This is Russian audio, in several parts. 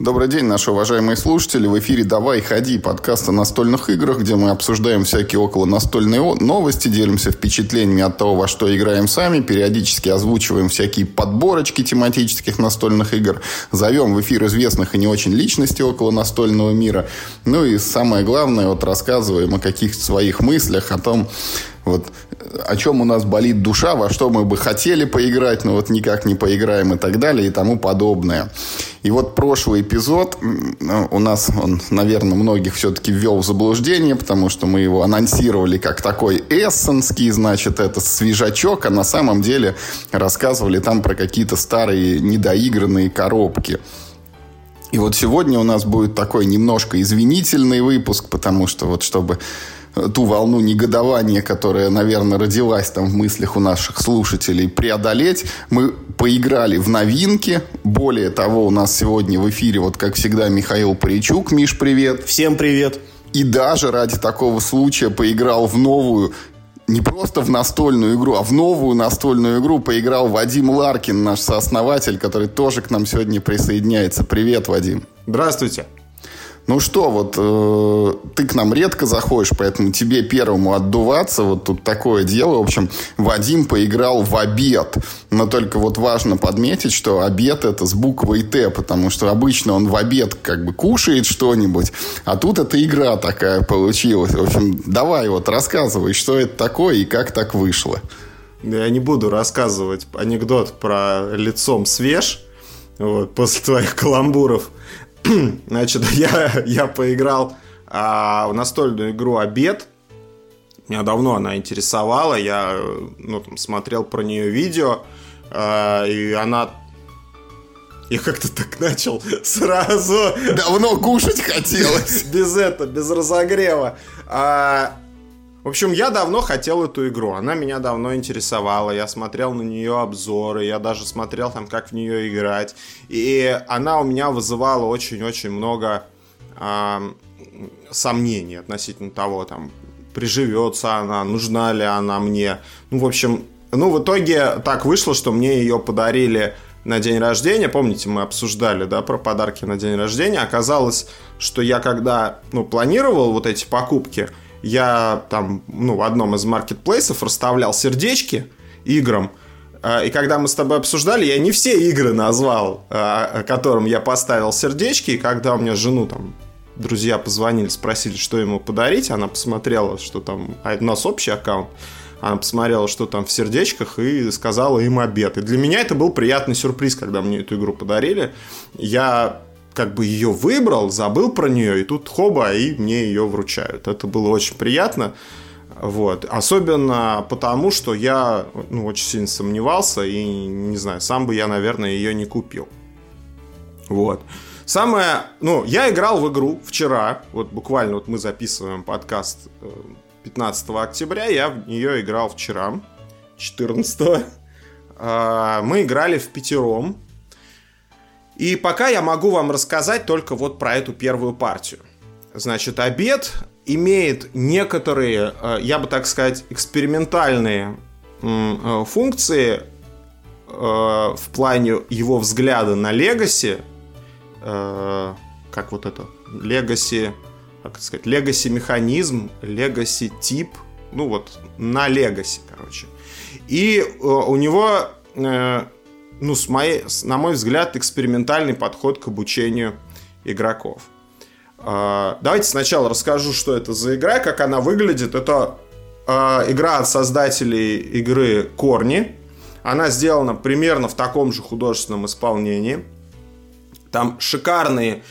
Добрый день, наши уважаемые слушатели. В эфире «Давай, ходи» подкаст о настольных играх, где мы обсуждаем всякие около настольные новости, делимся впечатлениями от того, во что играем сами, периодически озвучиваем всякие подборочки тематических настольных игр, зовем в эфир известных и не очень личностей около настольного мира. Ну и самое главное, вот рассказываем о каких-то своих мыслях, о том, вот о чем у нас болит душа, во что мы бы хотели поиграть, но вот никак не поиграем и так далее и тому подобное. И вот прошлый эпизод ну, у нас, он, наверное, многих все-таки ввел в заблуждение, потому что мы его анонсировали как такой эссенский, значит, это свежачок, а на самом деле рассказывали там про какие-то старые недоигранные коробки. И вот сегодня у нас будет такой немножко извинительный выпуск, потому что вот чтобы ту волну негодования, которая, наверное, родилась там в мыслях у наших слушателей, преодолеть. Мы поиграли в новинки. Более того, у нас сегодня в эфире, вот как всегда, Михаил Паричук. Миш, привет. Всем привет. И даже ради такого случая поиграл в новую не просто в настольную игру, а в новую настольную игру поиграл Вадим Ларкин, наш сооснователь, который тоже к нам сегодня присоединяется. Привет, Вадим. Здравствуйте. Ну что, вот э, ты к нам редко заходишь, поэтому тебе первому отдуваться. Вот тут такое дело. В общем, Вадим поиграл в обед. Но только вот важно подметить, что обед это с буквой Т, потому что обычно он в обед как бы кушает что-нибудь, а тут эта игра такая получилась. В общем, давай вот рассказывай, что это такое и как так вышло. Я не буду рассказывать анекдот про лицом свеж вот, после твоих каламбуров. Значит, я, я поиграл а, в настольную игру «Обед». Меня давно она интересовала. Я ну, там, смотрел про нее видео. А, и она я как-то так начал сразу. Давно кушать хотелось. Без этого, без разогрева. А, в общем, я давно хотел эту игру, она меня давно интересовала, я смотрел на нее обзоры, я даже смотрел там, как в нее играть, и она у меня вызывала очень-очень много э, сомнений относительно того, там, приживется она, нужна ли она мне. Ну, в общем, ну, в итоге так вышло, что мне ее подарили на день рождения. Помните, мы обсуждали, да, про подарки на день рождения. Оказалось, что я когда, ну, планировал вот эти покупки, я там, ну, в одном из маркетплейсов расставлял сердечки играм, а, и когда мы с тобой обсуждали, я не все игры назвал, а, которым я поставил сердечки, и когда у меня жену там друзья позвонили, спросили, что ему подарить, она посмотрела, что там, а у нас общий аккаунт, она посмотрела, что там в сердечках, и сказала им обед. И для меня это был приятный сюрприз, когда мне эту игру подарили. Я как бы ее выбрал, забыл про нее, и тут хоба, и мне ее вручают. Это было очень приятно. Вот. Особенно потому, что я ну, очень сильно сомневался, и не знаю, сам бы я, наверное, ее не купил. Вот. Самое, ну, я играл в игру вчера, вот буквально вот мы записываем подкаст 15 э, октября, я в нее играл вчера, 14 а, Мы играли в пятером, и пока я могу вам рассказать только вот про эту первую партию. Значит, обед имеет некоторые, э, я бы так сказать, экспериментальные э, функции э, в плане его взгляда на легаси, как вот это, легаси, как сказать, легаси механизм, легаси тип, ну вот на легаси, короче. И у него ну, с моей, на мой взгляд, экспериментальный подход к обучению игроков. А, давайте сначала расскажу, что это за игра, как она выглядит. Это а, игра от создателей игры Корни. Она сделана примерно в таком же художественном исполнении. Там шикарные,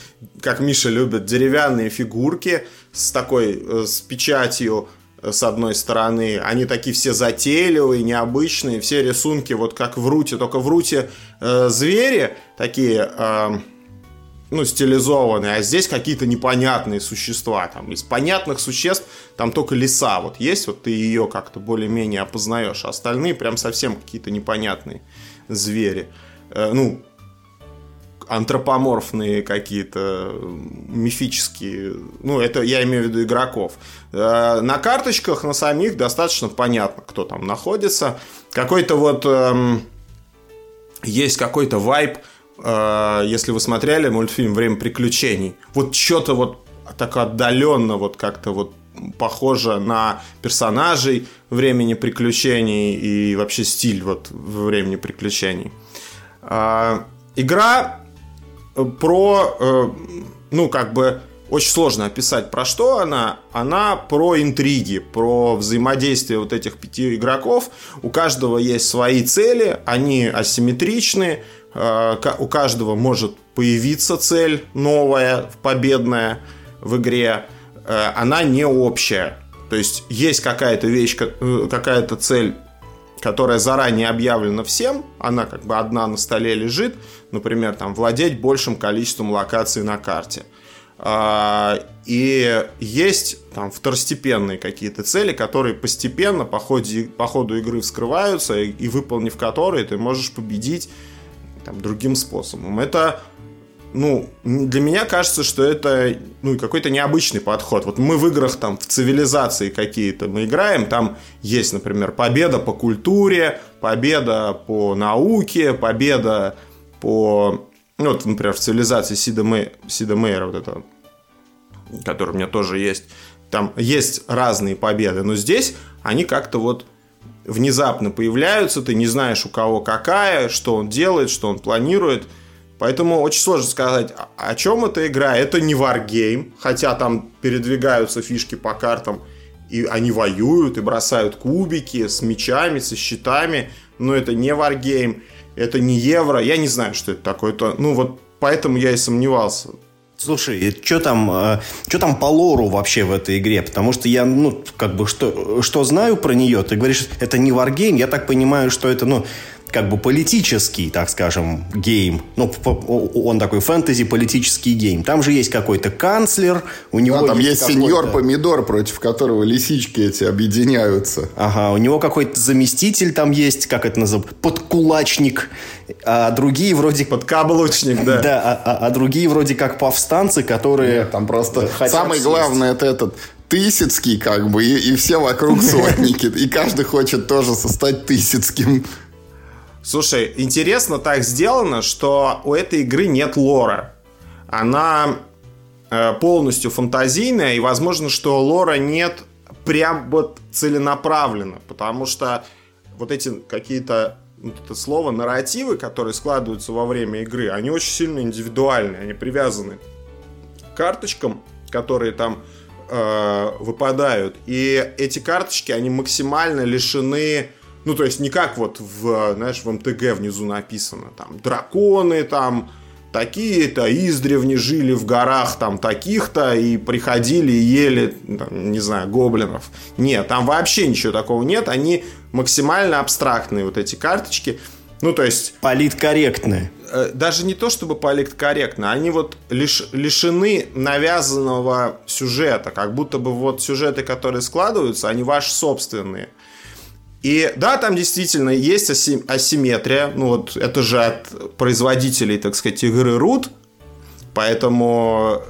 как Миша любит, деревянные фигурки с такой, э, с печатью с одной стороны, они такие все затейливые, необычные, все рисунки вот как в Руте, только в Руте э, звери такие, э, ну, стилизованные, а здесь какие-то непонятные существа, там, из понятных существ там только лиса вот есть, вот ты ее как-то более-менее опознаешь, а остальные прям совсем какие-то непонятные звери. Э, ну, антропоморфные какие-то мифические, ну, это я имею в виду игроков. Э, на карточках, на самих достаточно понятно, кто там находится. Какой-то вот эм, есть какой-то вайп э, если вы смотрели мультфильм «Время приключений», вот что-то вот так отдаленно вот как-то вот похоже на персонажей времени приключений и вообще стиль вот времени приключений. Э, игра про, э, ну, как бы, очень сложно описать, про что она. Она про интриги, про взаимодействие вот этих пяти игроков. У каждого есть свои цели, они асимметричны. Э, у каждого может появиться цель новая, победная в игре. Э, она не общая. То есть есть какая-то вещь, какая-то цель которая заранее объявлена всем, она как бы одна на столе лежит, например, там, владеть большим количеством локаций на карте. А, и есть там второстепенные какие-то цели, которые постепенно по, ходе, по ходу игры вскрываются, и, и выполнив которые, ты можешь победить там, другим способом. Это ну, для меня кажется, что это ну, какой-то необычный подход. Вот мы в играх там в цивилизации какие-то мы играем, там есть, например, победа по культуре, победа по науке, победа по... Ну, вот, например, в цивилизации Сида, Мэй... Сида Мейера, вот это, который у меня тоже есть, там есть разные победы, но здесь они как-то вот внезапно появляются, ты не знаешь, у кого какая, что он делает, что он планирует – Поэтому очень сложно сказать, о чем эта игра. Это не варгейм, хотя там передвигаются фишки по картам, и они воюют, и бросают кубики с мечами, со щитами, но это не варгейм, это не евро, я не знаю, что это такое. Это, ну вот поэтому я и сомневался. Слушай, что там, э, что там по лору вообще в этой игре? Потому что я, ну, как бы, что, что знаю про нее, ты говоришь, это не варгейм, я так понимаю, что это, ну, как бы политический, так скажем, game. Ну, он такой фэнтези политический game. Там же есть какой-то канцлер, у него да, там есть, есть сеньор помидор, против которого лисички эти объединяются. Ага, у него какой-то заместитель там есть, как это называется, подкулачник, а другие вроде... Подкаблучник, да. Да, а, а, а другие вроде как повстанцы, которые... Нет, там просто самое главное это этот Тысяцкий, как бы, и, и все вокруг сотники. И каждый хочет тоже стать Тысяцким. Слушай, интересно так сделано, что у этой игры нет лора. Она э, полностью фантазийная, и возможно, что лора нет прям вот целенаправленно, потому что вот эти какие-то вот это слово нарративы, которые складываются во время игры, они очень сильно индивидуальные, они привязаны к карточкам, которые там э, выпадают, и эти карточки, они максимально лишены ну, то есть не как вот в, знаешь, в МТГ внизу написано, там, драконы там такие-то издревне жили в горах там таких-то и приходили и ели, там, не знаю, гоблинов. Нет, там вообще ничего такого нет, они максимально абстрактные вот эти карточки. Ну, то есть... Политкорректные. Э, даже не то, чтобы политкорректно, они вот лиш, лишены навязанного сюжета, как будто бы вот сюжеты, которые складываются, они ваши собственные. И да, там действительно есть асимметрия. Ну вот это же от производителей, так сказать, игры Root. Поэтому,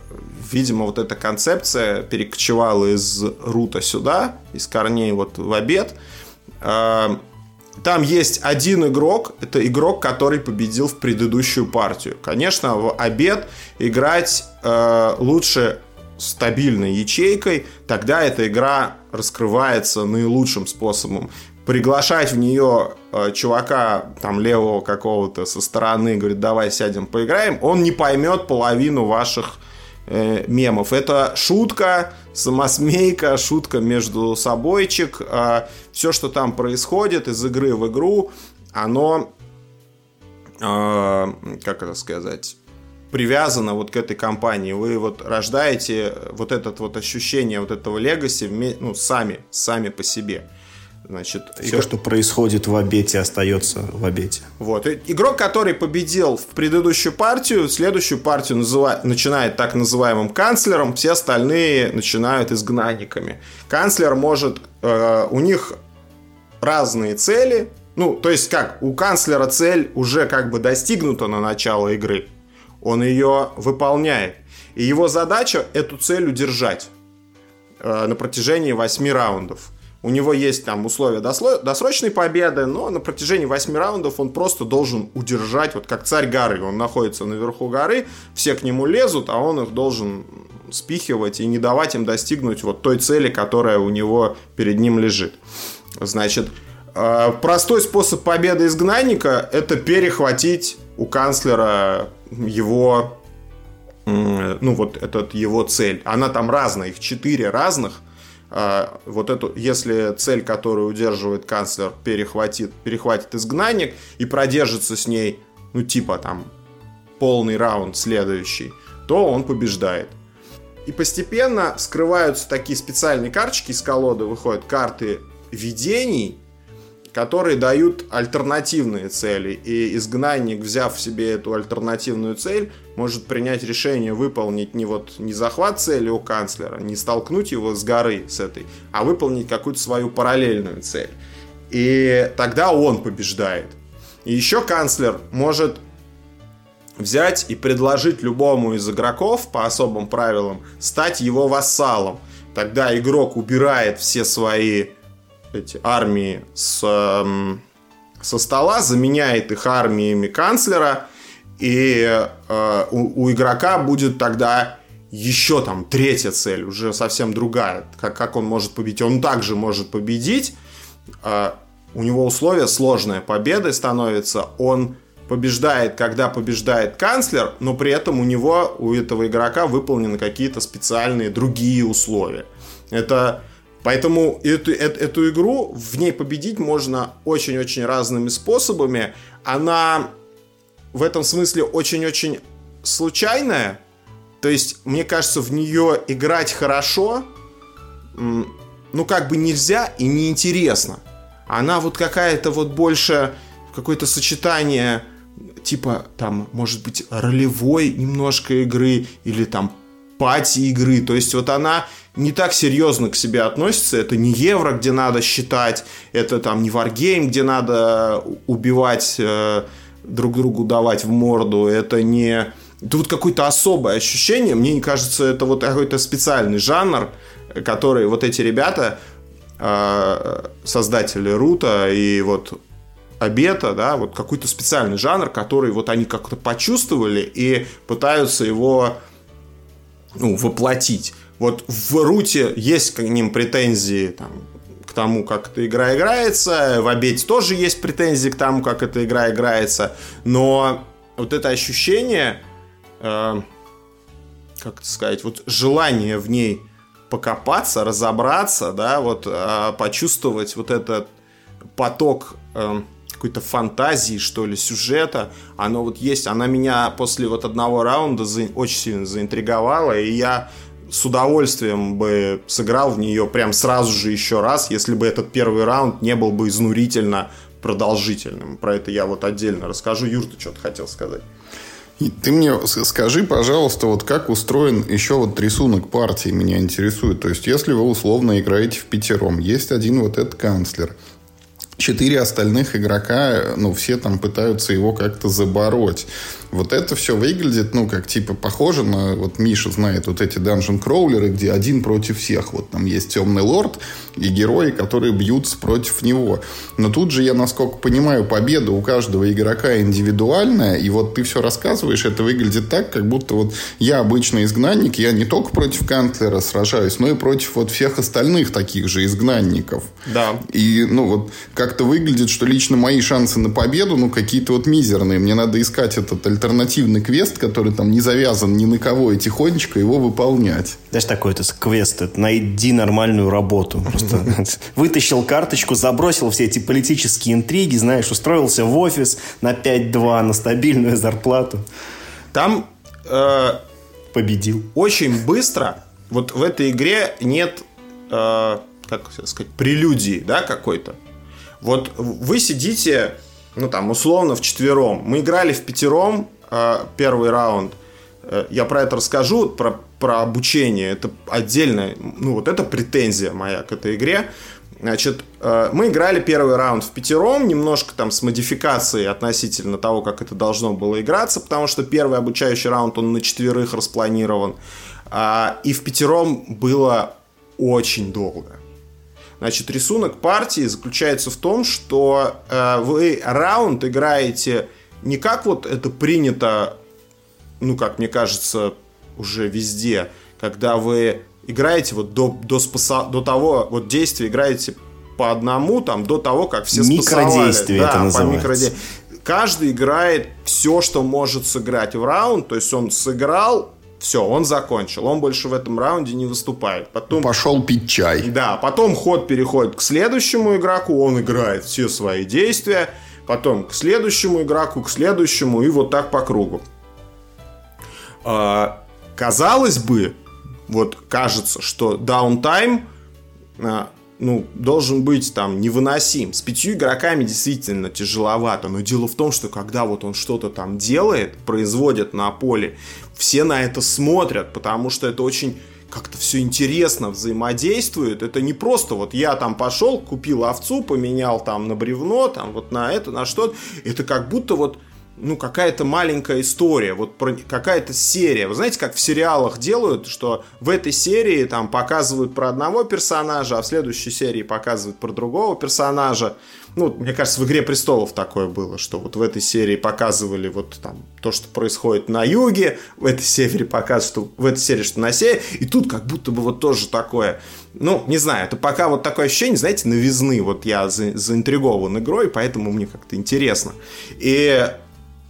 видимо, вот эта концепция перекочевала из рута сюда, из корней вот в обед. А, там есть один игрок, это игрок, который победил в предыдущую партию. Конечно, в обед играть э, лучше стабильной ячейкой, тогда эта игра раскрывается наилучшим способом приглашать в нее э, чувака там левого какого-то со стороны, говорит, давай сядем поиграем, он не поймет половину ваших э, мемов. Это шутка, самосмейка, шутка между собойчик. Э, все, что там происходит из игры в игру, оно, э, как это сказать, привязано вот к этой компании. Вы вот рождаете вот это вот ощущение вот этого легаси ну, сами, сами по себе. Значит, Все, игр... что происходит в обете, остается в обете. Вот. игрок, который победил в предыдущую партию, следующую партию называ... начинает так называемым канцлером, все остальные начинают изгнанниками. Канцлер может... Э, у них разные цели. Ну, то есть как, у канцлера цель уже как бы достигнута на начало игры. Он ее выполняет. И его задача эту цель удержать э, на протяжении восьми раундов. У него есть там условия досрочной победы, но на протяжении 8 раундов он просто должен удержать, вот как царь горы. Он находится наверху горы, все к нему лезут, а он их должен спихивать и не давать им достигнуть вот той цели, которая у него перед ним лежит. Значит, э, простой способ победы изгнанника – это перехватить у канцлера его, ну вот этот его цель. Она там разная, их четыре разных. А, вот эту, если цель, которую удерживает канцлер, перехватит, перехватит изгнанник и продержится с ней, ну типа там полный раунд следующий, то он побеждает. И постепенно скрываются такие специальные карточки из колоды, выходят карты видений, которые дают альтернативные цели. И изгнанник, взяв себе эту альтернативную цель, может принять решение выполнить не вот не захват цели у канцлера, не столкнуть его с горы с этой, а выполнить какую-то свою параллельную цель. И тогда он побеждает. И еще канцлер может взять и предложить любому из игроков по особым правилам стать его вассалом. Тогда игрок убирает все свои эти армии с, эм, со стола, заменяет их армиями канцлера, и э, у, у игрока будет тогда еще там третья цель, уже совсем другая, как, как он может победить. Он также может победить, э, у него условия сложная победа становится, он побеждает, когда побеждает канцлер, но при этом у него, у этого игрока выполнены какие-то специальные другие условия. Это Поэтому эту, эту, эту игру в ней победить можно очень-очень разными способами. Она в этом смысле очень-очень случайная. То есть, мне кажется, в нее играть хорошо, ну, как бы нельзя и неинтересно. Она вот какая-то вот больше какое-то сочетание типа там, может быть, ролевой немножко игры или там пати игры. То есть вот она не так серьезно к себе относится. Это не евро, где надо считать, это там не варгейм, где надо убивать э, друг другу, давать в морду. Это не... Тут какое-то особое ощущение. Мне кажется, это вот какой-то специальный жанр, который вот эти ребята, э, создатели Рута и вот Обета, да, вот какой-то специальный жанр, который вот они как-то почувствовали и пытаются его ну, воплотить. Вот в Руте есть к ним претензии там, к тому, как эта игра играется. В Обете тоже есть претензии к тому, как эта игра играется. Но вот это ощущение, э, как это сказать, вот желание в ней покопаться, разобраться, да, вот э, почувствовать вот этот поток э, какой-то фантазии, что ли, сюжета. Оно вот есть. Она меня после вот одного раунда за... очень сильно заинтриговала, и я с удовольствием бы сыграл в нее прям сразу же еще раз, если бы этот первый раунд не был бы изнурительно продолжительным. Про это я вот отдельно расскажу. Юр, ты что-то хотел сказать? И ты мне скажи, пожалуйста, вот как устроен еще вот рисунок партии, меня интересует. То есть, если вы условно играете в пятером, есть один вот этот канцлер – четыре остальных игрока, ну, все там пытаются его как-то забороть. Вот это все выглядит, ну, как типа похоже на, вот Миша знает вот эти данжен кроулеры, где один против всех. Вот там есть темный лорд и герои, которые бьются против него. Но тут же я, насколько понимаю, победа у каждого игрока индивидуальная, и вот ты все рассказываешь, это выглядит так, как будто вот я обычный изгнанник, я не только против канцлера сражаюсь, но и против вот всех остальных таких же изгнанников. Да. И, ну, вот как-то выглядит, что лично мои шансы на победу, ну, какие-то вот мизерные. Мне надо искать этот альтернативный квест, который там не завязан ни на кого, и тихонечко его выполнять. Знаешь, такой это квест, это найди нормальную работу. Просто вытащил карточку, забросил все эти политические интриги, знаешь, устроился в офис на 5-2, на стабильную зарплату. Там э, победил. Очень быстро, вот в этой игре нет, э, как сказать, прелюдии, да, какой-то. Вот вы сидите, ну там, условно, в четвером. Мы играли в пятером, Э, первый раунд. Э, я про это расскажу, про, про обучение. Это отдельная, ну вот это претензия моя к этой игре. Значит, э, мы играли первый раунд в пятером, немножко там с модификацией относительно того, как это должно было играться, потому что первый обучающий раунд, он на четверых распланирован. А, и в пятером было очень долго. Значит, рисунок партии заключается в том, что э, вы раунд играете не как вот это принято, ну, как мне кажется, уже везде, когда вы играете вот до, до, спаса, до того, вот действия играете по одному, там, до того, как все Микродействие да, это называется. По микроде... Каждый играет все, что может сыграть в раунд, то есть он сыграл, все, он закончил. Он больше в этом раунде не выступает. Потом... Пошел пить чай. Да, потом ход переходит к следующему игроку, он играет все свои действия, потом к следующему игроку, к следующему, и вот так по кругу. А, казалось бы, вот кажется, что даунтайм а, ну, должен быть там невыносим. С пятью игроками действительно тяжеловато, но дело в том, что когда вот он что-то там делает, производит на поле, все на это смотрят, потому что это очень как-то все интересно взаимодействует. Это не просто вот я там пошел, купил овцу, поменял там на бревно, там вот на это, на что-то. Это как будто вот ну, какая-то маленькая история, вот какая-то серия. Вы знаете, как в сериалах делают, что в этой серии там показывают про одного персонажа, а в следующей серии показывают про другого персонажа. Ну, мне кажется, в «Игре престолов» такое было, что вот в этой серии показывали вот там то, что происходит на юге, в этой серии показывают, что в этой серии, что на севере, и тут как будто бы вот тоже такое. Ну, не знаю, это пока вот такое ощущение, знаете, новизны. Вот я за, заинтригован игрой, поэтому мне как-то интересно. И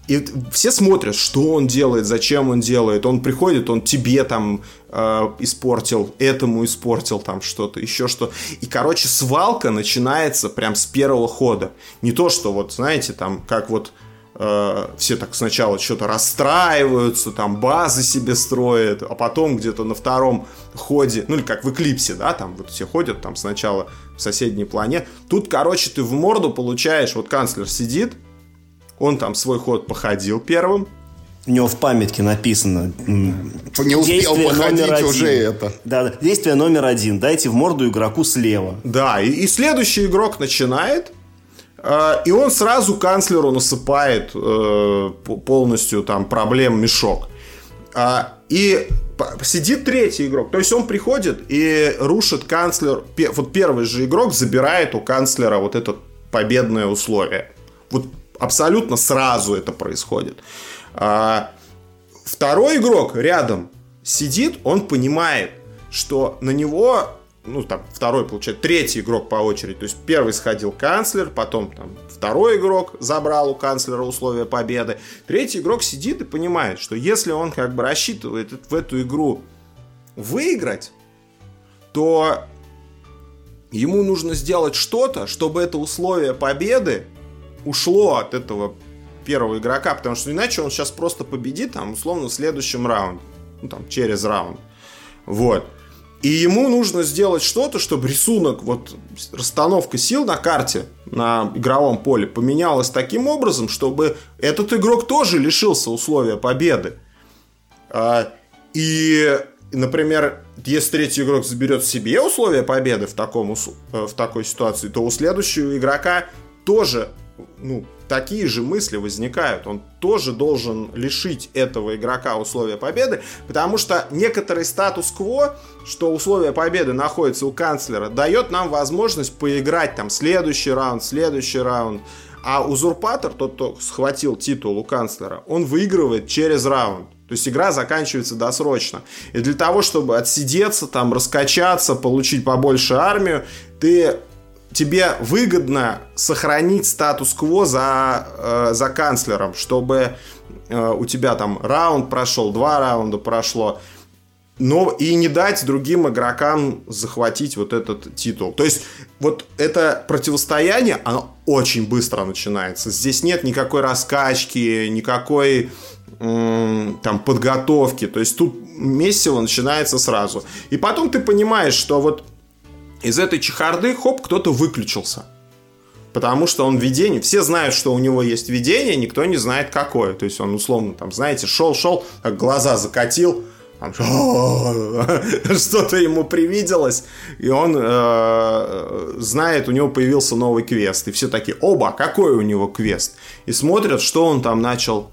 и все смотрят, что он делает, зачем он делает. Он приходит, он тебе там э, испортил, этому испортил там что-то, еще что. И, короче, свалка начинается прям с первого хода. Не то, что вот, знаете, там, как вот э, все так сначала что-то расстраиваются, там базы себе строят, а потом где-то на втором ходе, ну или как в Эклипсе, да, там вот все ходят там сначала в соседней плане. Тут, короче, ты в морду получаешь, вот канцлер сидит, он там свой ход походил первым. У него в памятке написано. Не успел походить уже это. Да, да. Действие номер один. Дайте в морду игроку слева. Да, и, и следующий игрок начинает. Э, и он сразу канцлеру насыпает э, полностью там проблем мешок. Э, и сидит третий игрок. То есть он приходит и рушит канцлер. Вот первый же игрок забирает у канцлера вот это победное условие. Вот абсолютно сразу это происходит. А, второй игрок рядом сидит, он понимает, что на него ну, там, второй, получается, третий игрок по очереди. То есть первый сходил канцлер, потом там второй игрок забрал у канцлера условия победы. Третий игрок сидит и понимает, что если он как бы рассчитывает в эту игру выиграть, то ему нужно сделать что-то, чтобы это условие победы ушло от этого первого игрока, потому что иначе он сейчас просто победит, там, условно, в следующем раунде. Ну, там, через раунд. Вот. И ему нужно сделать что-то, чтобы рисунок, вот расстановка сил на карте, на игровом поле поменялась таким образом, чтобы этот игрок тоже лишился условия победы. А, и, например, если третий игрок заберет себе условия победы в, таком, э, в такой ситуации, то у следующего игрока тоже ну, такие же мысли возникают. Он тоже должен лишить этого игрока условия победы, потому что некоторый статус-кво, что условия победы находятся у канцлера, дает нам возможность поиграть там следующий раунд, следующий раунд. А узурпатор, тот, кто схватил титул у канцлера, он выигрывает через раунд. То есть игра заканчивается досрочно. И для того, чтобы отсидеться, там, раскачаться, получить побольше армию, ты тебе выгодно сохранить статус-кво за, э, за канцлером, чтобы э, у тебя там раунд прошел, два раунда прошло, но и не дать другим игрокам захватить вот этот титул. То есть вот это противостояние, оно очень быстро начинается. Здесь нет никакой раскачки, никакой там подготовки. То есть тут месиво начинается сразу. И потом ты понимаешь, что вот из этой чехарды, хоп, кто-то выключился. Потому что он видение, все знают, что у него есть видение, никто не знает какое. То есть он условно там, знаете, шел-шел, глаза закатил, что-то ему привиделось, и он э, знает, у него появился новый квест. И все такие, оба, какой у него квест? И смотрят, что он там начал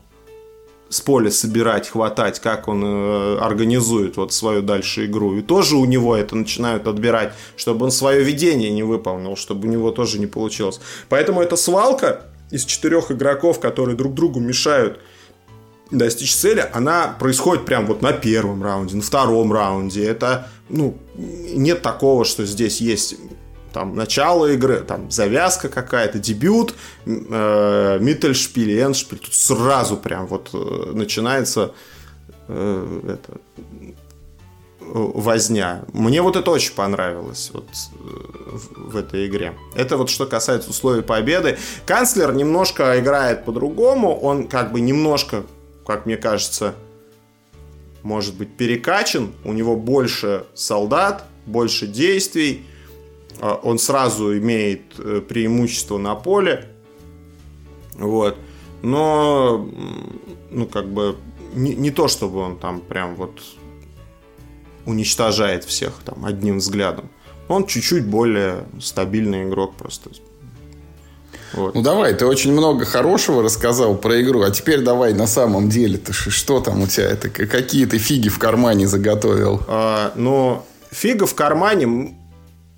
с поля собирать, хватать, как он э, организует вот свою дальше игру. И тоже у него это начинают отбирать, чтобы он свое видение не выполнил, чтобы у него тоже не получилось. Поэтому эта свалка из четырех игроков, которые друг другу мешают достичь цели, она происходит прям вот на первом раунде, на втором раунде. Это, ну, нет такого, что здесь есть там начало игры, там завязка какая-то, дебют, э, Миттельшпиль и Эншпиль. Тут сразу прям вот э, начинается э, это, возня. Мне вот это очень понравилось вот э, в этой игре. Это вот что касается условий победы. Канцлер немножко играет по-другому. Он как бы немножко, как мне кажется, может быть перекачан. У него больше солдат, больше действий он сразу имеет э, преимущество на поле. Вот. Но, ну, как бы, не, не то, чтобы он там прям вот уничтожает всех там одним взглядом. Он чуть-чуть более стабильный игрок просто. Вот. Ну давай, ты очень много хорошего рассказал про игру, а теперь давай на самом деле, ты что там у тебя, это какие ты фиги в кармане заготовил? А, ну, фига в кармане,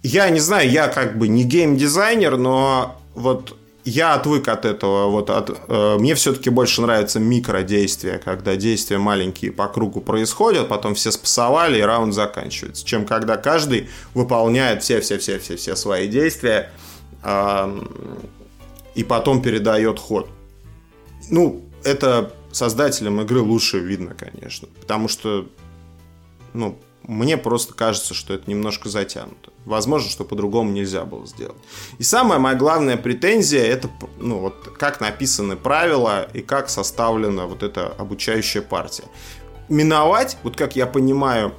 я не знаю, я как бы не геймдизайнер, но вот я отвык от этого. Вот от, э, мне все-таки больше нравятся микродействия, когда действия маленькие по кругу происходят, потом все спасовали и раунд заканчивается. Чем когда каждый выполняет все-все-все-все-все свои действия э, и потом передает ход. Ну, это создателям игры лучше видно, конечно. Потому что, ну, мне просто кажется, что это немножко затянуто. Возможно, что по-другому нельзя было сделать. И самая моя главная претензия это ну, вот, как написаны правила и как составлена вот эта обучающая партия. Миновать, вот как я понимаю,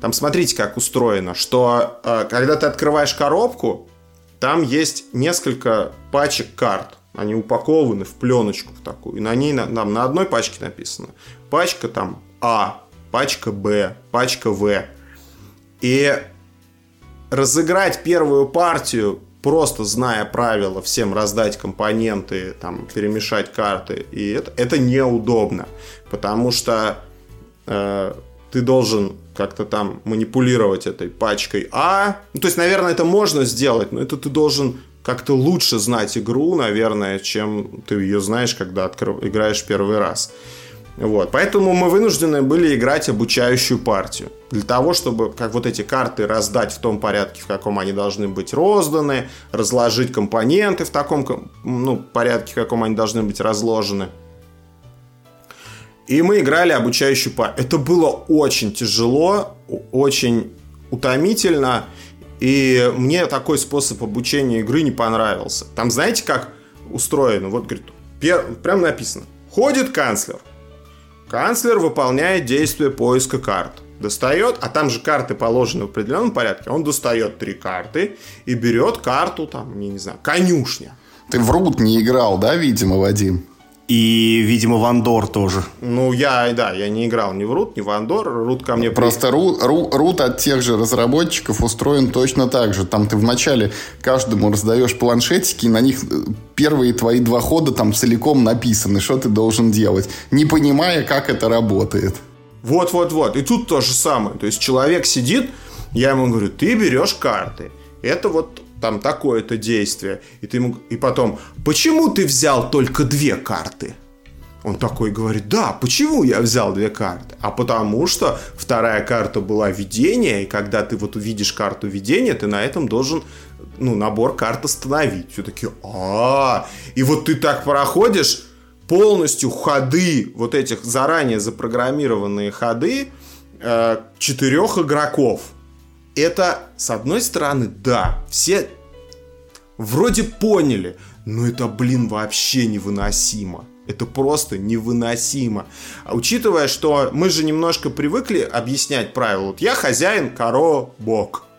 там смотрите, как устроено, что э, когда ты открываешь коробку, там есть несколько пачек карт. Они упакованы в пленочку в такую. И на ней на, на, на одной пачке написано пачка там А, пачка Б, пачка В. И разыграть первую партию, просто зная правила, всем раздать компоненты, там, перемешать карты, и это, это неудобно, потому что э, ты должен как-то там манипулировать этой пачкой А. Ну, то есть, наверное, это можно сделать, но это ты должен как-то лучше знать игру, наверное, чем ты ее знаешь, когда открыв... играешь первый раз. Вот. Поэтому мы вынуждены были играть обучающую партию. Для того, чтобы как вот эти карты раздать в том порядке, в каком они должны быть розданы, разложить компоненты в таком ну, порядке, в каком они должны быть разложены. И мы играли обучающую партию. Это было очень тяжело, очень утомительно. И мне такой способ обучения игры не понравился. Там знаете, как устроено? Вот, говорит, прям написано. Ходит канцлер, Канцлер выполняет действие поиска карт. Достает, а там же карты положены в определенном порядке. Он достает три карты и берет карту, там, я не знаю, конюшня. Ты в Рут не играл, да, видимо, Вадим? И, видимо, Вандор тоже. Ну, я, да, я не играл ни в Рут, ни в Вандор. Рут ко мне... Просто Рут, Рут от тех же разработчиков устроен точно так же. Там ты вначале каждому раздаешь планшетики, и на них э, первые твои два хода там целиком написаны, что ты должен делать, не понимая, как это работает. Вот-вот-вот. И тут то же самое. То есть человек сидит, я ему говорю, ты берешь карты. Это вот там такое-то действие. И, ты ему, и потом, почему ты взял только две карты? Он такой говорит, да, почему я взял две карты? А потому что вторая карта была видение, и когда ты вот увидишь карту видения, ты на этом должен ну, набор карт остановить. Все таки а И вот ты так проходишь полностью ходы, вот этих заранее запрограммированные ходы э, четырех игроков это, с одной стороны, да, все вроде поняли, но это, блин, вообще невыносимо. Это просто невыносимо. А учитывая, что мы же немножко привыкли объяснять правила. Вот я хозяин, коробок.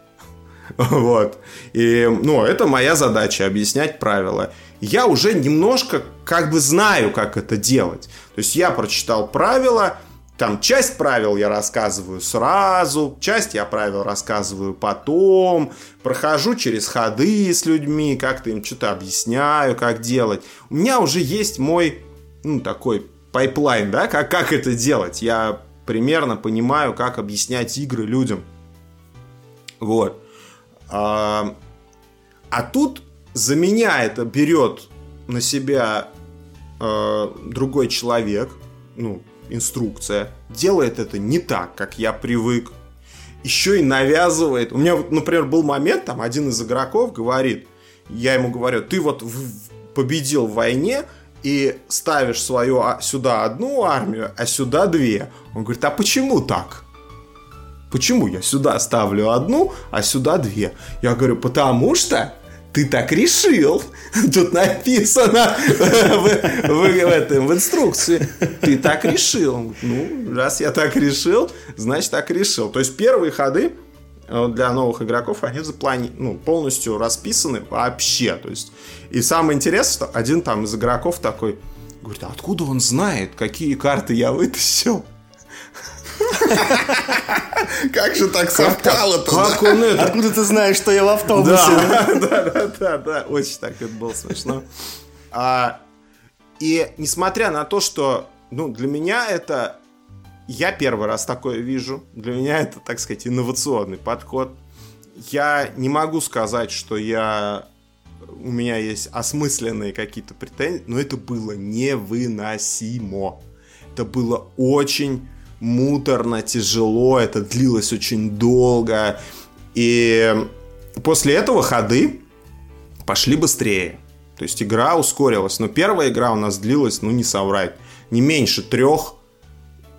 Вот. И, ну, это моя задача, объяснять правила. Я уже немножко как бы знаю, как это делать. То есть я прочитал правила, там часть правил я рассказываю сразу, часть я правил рассказываю потом, прохожу через ходы с людьми, как-то им что-то объясняю, как делать. У меня уже есть мой, ну, такой pipeline, да, как, как это делать. Я примерно понимаю, как объяснять игры людям. Вот. А, а тут за меня это берет на себя э, другой человек, ну, инструкция, делает это не так, как я привык, еще и навязывает. У меня например, был момент, там один из игроков говорит, я ему говорю, ты вот победил в войне и ставишь свою а, сюда одну армию, а сюда две. Он говорит, а почему так? Почему я сюда ставлю одну, а сюда две? Я говорю, потому что ты так решил. Тут написано в, в, в, этом, в инструкции. Ты так решил. Ну, раз я так решил, значит так решил. То есть первые ходы э, для новых игроков, они заплани... ну, полностью расписаны вообще. То есть, и самое интересное, что один там из игроков такой говорит, а откуда он знает, какие карты я вытащил? Как же так совпало-то? Как он это? Откуда ты знаешь, что я в автобусе? Да, да, да, да, очень так это было смешно. А, и несмотря на то, что, ну, для меня это я первый раз такое вижу. Для меня это, так сказать, инновационный подход. Я не могу сказать, что я у меня есть осмысленные какие-то претензии, но это было невыносимо. Это было очень муторно, тяжело, это длилось очень долго. И после этого ходы пошли быстрее. То есть игра ускорилась. Но первая игра у нас длилась, ну не соврать, не меньше трех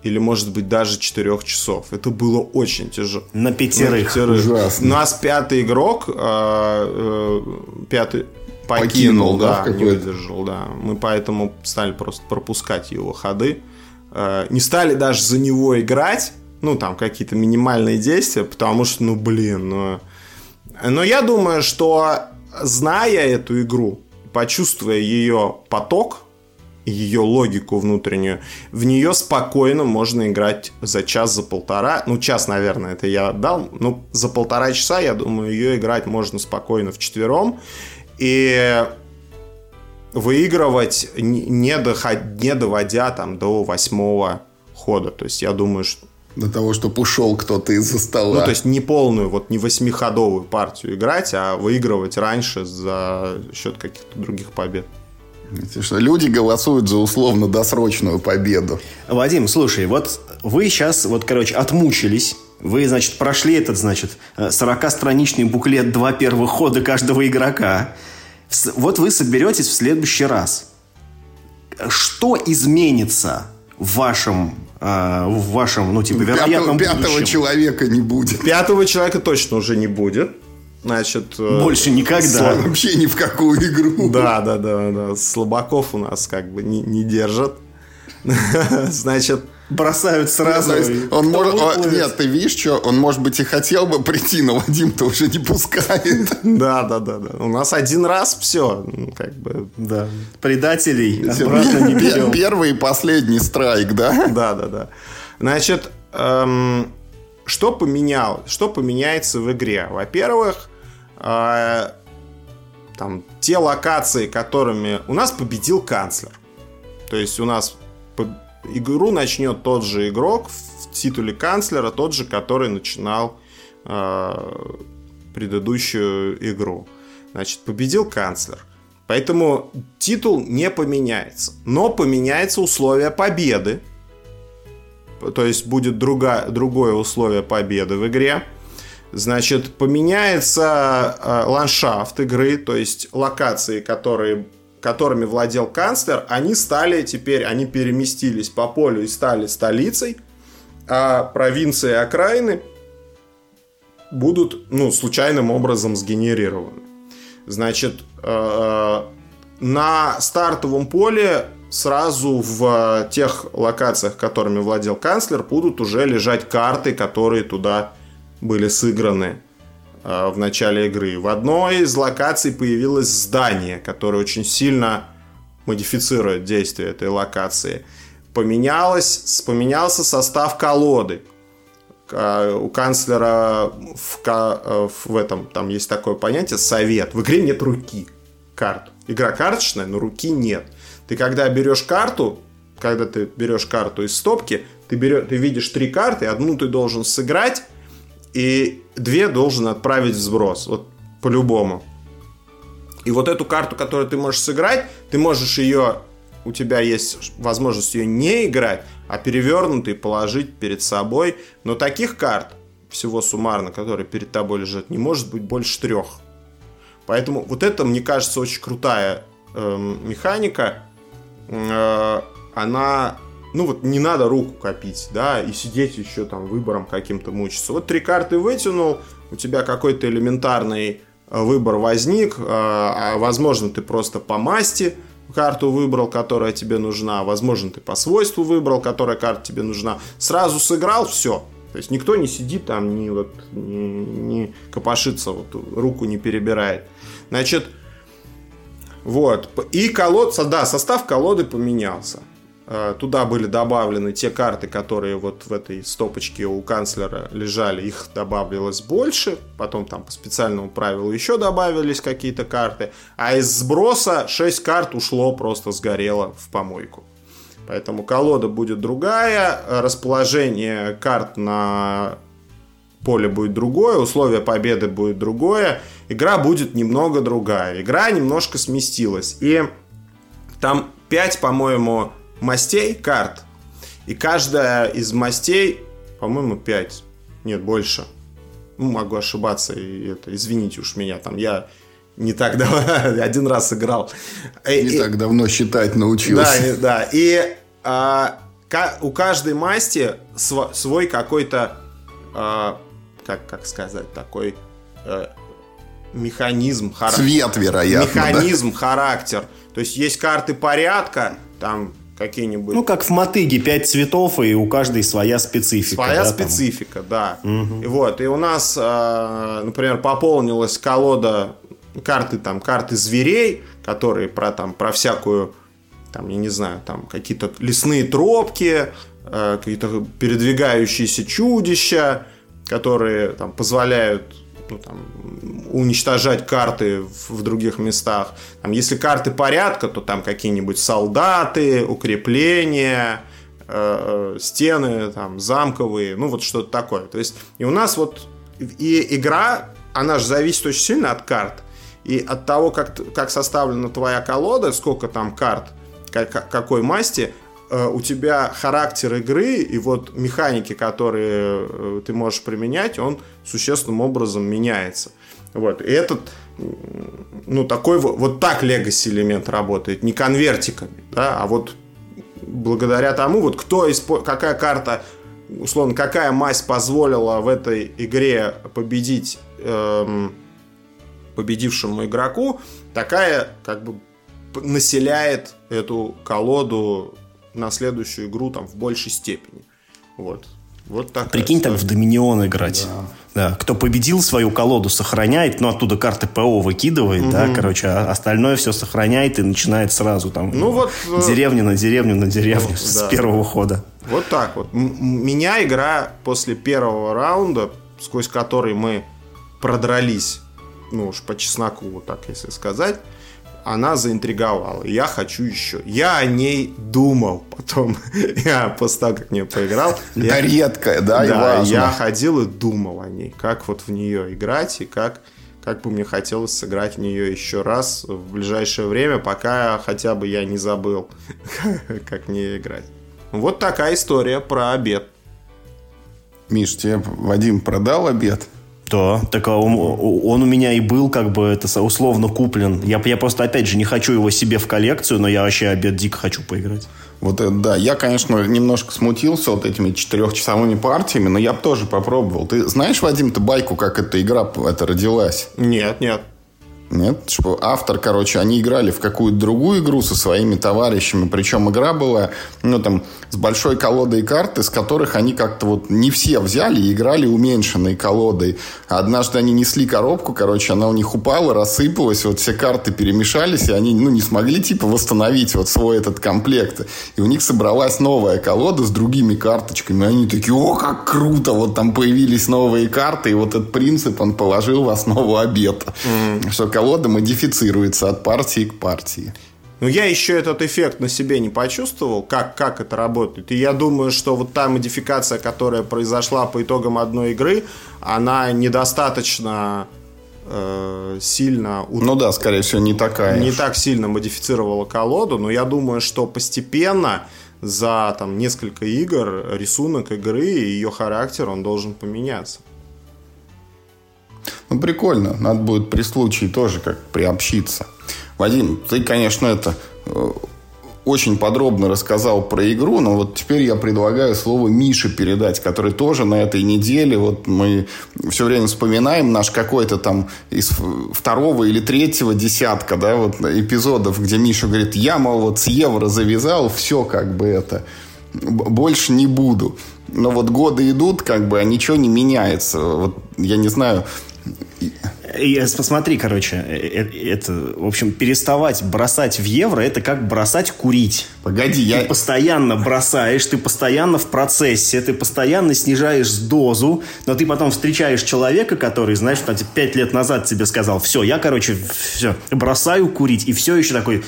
или, может быть, даже четырех часов. Это было очень тяжело. На пятерых. На пятерых. Ужасно. У нас пятый игрок, э, э, пятый покинул, покинул да, да не выдержал, да. Мы поэтому стали просто пропускать его ходы. Э, не стали даже за него играть, ну, там, какие-то минимальные действия, потому что, ну, блин, ну... Но я думаю, что, зная эту игру, почувствуя ее поток, ее логику внутреннюю, в нее спокойно можно играть за час, за полтора. Ну, час, наверное, это я дал. Ну, за полтора часа, я думаю, ее играть можно спокойно в четвером. И выигрывать, не, доход, не доводя там до восьмого хода. То есть я думаю, что до того, чтобы ушел кто-то из-за стола. Ну, то есть не полную, вот не восьмиходовую партию играть, а выигрывать раньше за счет каких-то других побед. Что люди голосуют за условно-досрочную победу. Вадим, слушай, вот вы сейчас, вот, короче, отмучились. Вы, значит, прошли этот, значит, 40-страничный буклет «Два первых хода каждого игрока». Вот вы соберетесь в следующий раз. Что изменится в вашем э, в вашем, ну, типа, вероятном пятого, пятого человека не будет. Пятого человека точно уже не будет. Значит, э, больше никогда. С... Вообще ни в какую игру. Да, да, да, да. Слабаков у нас как бы не, не держат. Значит, бросают сразу. Нет, есть, он может, он, нет, ты видишь, что он, может быть, и хотел бы прийти, но Вадим-то уже не пускает. Да, да, да, да. У нас один раз все, ну, как бы. Да. Предателей обратно не берем. Первый и последний страйк, да? Да, да, да. Значит, эм, что поменял, что поменяется в игре? Во-первых, э, там те локации, которыми у нас победил канцлер. То есть у нас игру начнет тот же игрок в титуле канцлера, тот же, который начинал э, предыдущую игру. Значит, победил канцлер. Поэтому титул не поменяется. Но поменяется условие победы. То есть будет друга, другое условие победы в игре. Значит, поменяется э, ландшафт игры, то есть локации, которые которыми владел канцлер, они стали теперь, они переместились по полю и стали столицей, а провинции и окраины будут, ну, случайным образом сгенерированы. Значит, э, на стартовом поле сразу в тех локациях, которыми владел канцлер, будут уже лежать карты, которые туда были сыграны. Э, в начале игры. В одной из локаций появилось здание, которое очень сильно модифицирует действие этой локации. Поменялось, поменялся состав колоды. Э, у канцлера в, э, в этом там есть такое понятие совет. В игре нет руки карт. Игра карточная, но руки нет. Ты когда берешь карту, когда ты берешь карту из стопки, ты, берешь, ты видишь три карты, одну ты должен сыграть, и две должен отправить в сброс. Вот по-любому. И вот эту карту, которую ты можешь сыграть, ты можешь ее, у тебя есть возможность ее не играть, а перевернутый положить перед собой. Но таких карт, всего суммарно, которые перед тобой лежат, не может быть больше трех. Поэтому вот это, мне кажется, очень крутая э, механика. Э, она, ну вот не надо руку копить, да, и сидеть еще там выбором каким-то мучиться. Вот три карты вытянул, у тебя какой-то элементарный э, выбор возник, э, а возможно ты просто по масти карту выбрал, которая тебе нужна, возможно ты по свойству выбрал, которая карта тебе нужна, сразу сыграл, все, то есть никто не сидит там, не, вот, не, не копошится, вот, руку не перебирает. Значит, вот. И колод, да, состав колоды поменялся. Э, туда были добавлены те карты, которые вот в этой стопочке у канцлера лежали, их добавилось больше, потом там по специальному правилу еще добавились какие-то карты, а из сброса 6 карт ушло, просто сгорело в помойку. Поэтому колода будет другая, расположение карт на поле будет другое, условие победы будет другое, игра будет немного другая. Игра немножко сместилась. И там 5, по-моему, мастей карт. И каждая из мастей, по-моему, 5. Нет, больше. Ну, могу ошибаться. И это, извините уж меня, там я не так давно, один раз играл. Не и, так давно считать научился. Да, да. И а, у каждой масти свой какой-то, а, как, как сказать, такой а, механизм. Хар... Цвет, вероятно. Механизм, да? характер. То есть есть карты порядка, там какие-нибудь. Ну, как в мотыге, пять цветов, и у каждой своя специфика. Своя да, специфика, там? да. Угу. И вот, и у нас, э, например, пополнилась колода карты, там, карты зверей, которые про, там, про всякую, там, я не знаю, там, какие-то лесные тропки, э, какие-то передвигающиеся чудища, которые там позволяют ну, там, уничтожать карты в, других местах. Там, если карты порядка, то там какие-нибудь солдаты, укрепления, э, э, стены там, замковые, ну вот что-то такое. То есть и у нас вот и игра, она же зависит очень сильно от карт. И от того, как, как составлена твоя колода, сколько там карт, как, какой масти, у тебя характер игры и вот механики, которые э, ты можешь применять, он существенным образом меняется. Вот. И этот, ну, такой вот, вот так Legacy элемент работает, не конвертиками, да, а вот благодаря тому, вот кто, испо... какая карта, условно, какая масть позволила в этой игре победить эм, победившему игроку, такая как бы населяет эту колоду на следующую игру там в большей степени. Вот. Вот так. Прикинь, так в Доминион играть. Да. да. Кто победил свою колоду, сохраняет, но оттуда карты ПО выкидывает, угу. да, короче, а остальное все сохраняет и начинает сразу там ну, вот, э, деревня на деревню на деревню ну, с да. первого хода. Вот так вот. Меня игра после первого раунда, сквозь который мы продрались, ну уж по чесноку, вот так если сказать, она заинтриговала. Я хочу еще. Я о ней думал потом. я после того, как в нее поиграл. Я, редкая, да, да я ходил и думал о ней. Как вот в нее играть и как, как бы мне хотелось сыграть в нее еще раз в ближайшее время, пока хотя бы я не забыл, как мне играть. Вот такая история про обед. Миш, тебе Вадим продал обед? Да, так а он, он у меня и был как бы это условно куплен. Я, я просто, опять же, не хочу его себе в коллекцию, но я вообще обед дико хочу поиграть. Вот это да. Я, конечно, немножко смутился вот этими четырехчасовыми партиями, но я бы тоже попробовал. Ты знаешь, Вадим, ты байку, как эта игра это родилась? Нет, нет. Нет, что автор, короче, они играли в какую-то другую игру со своими товарищами, причем игра была, ну, там, с большой колодой карт, из которых они как-то вот не все взяли и играли уменьшенной колодой. Однажды они несли коробку, короче, она у них упала, рассыпалась, вот все карты перемешались, и они, ну, не смогли, типа, восстановить вот свой этот комплект. И у них собралась новая колода с другими карточками, и они такие, о, как круто, вот там появились новые карты, и вот этот принцип он положил в основу обета. Mm. Что колода модифицируется от партии к партии. Но я еще этот эффект на себе не почувствовал, как, как это работает. И я думаю, что вот та модификация, которая произошла по итогам одной игры, она недостаточно э, сильно... Ну да, скорее всего, не такая. Не так сильно модифицировала колоду, но я думаю, что постепенно за там, несколько игр рисунок игры и ее характер, он должен поменяться. Ну, прикольно. Надо будет при случае тоже как приобщиться. Вадим, ты, конечно, это э, очень подробно рассказал про игру, но вот теперь я предлагаю слово Мише передать, который тоже на этой неделе, вот мы все время вспоминаем наш какой-то там из второго или третьего десятка, да, вот эпизодов, где Миша говорит, я, мол, вот с евро завязал, все как бы это, больше не буду. Но вот годы идут, как бы, а ничего не меняется. Вот я не знаю, Посмотри, короче, э, э, это, в общем, переставать бросать в евро, это как бросать курить. Погоди, ты я... Ты постоянно бросаешь, ты постоянно в процессе, ты постоянно снижаешь дозу, но ты потом встречаешь человека, который, знаешь, там, пять лет назад тебе сказал, все, я, короче, все, бросаю курить, и все еще такой,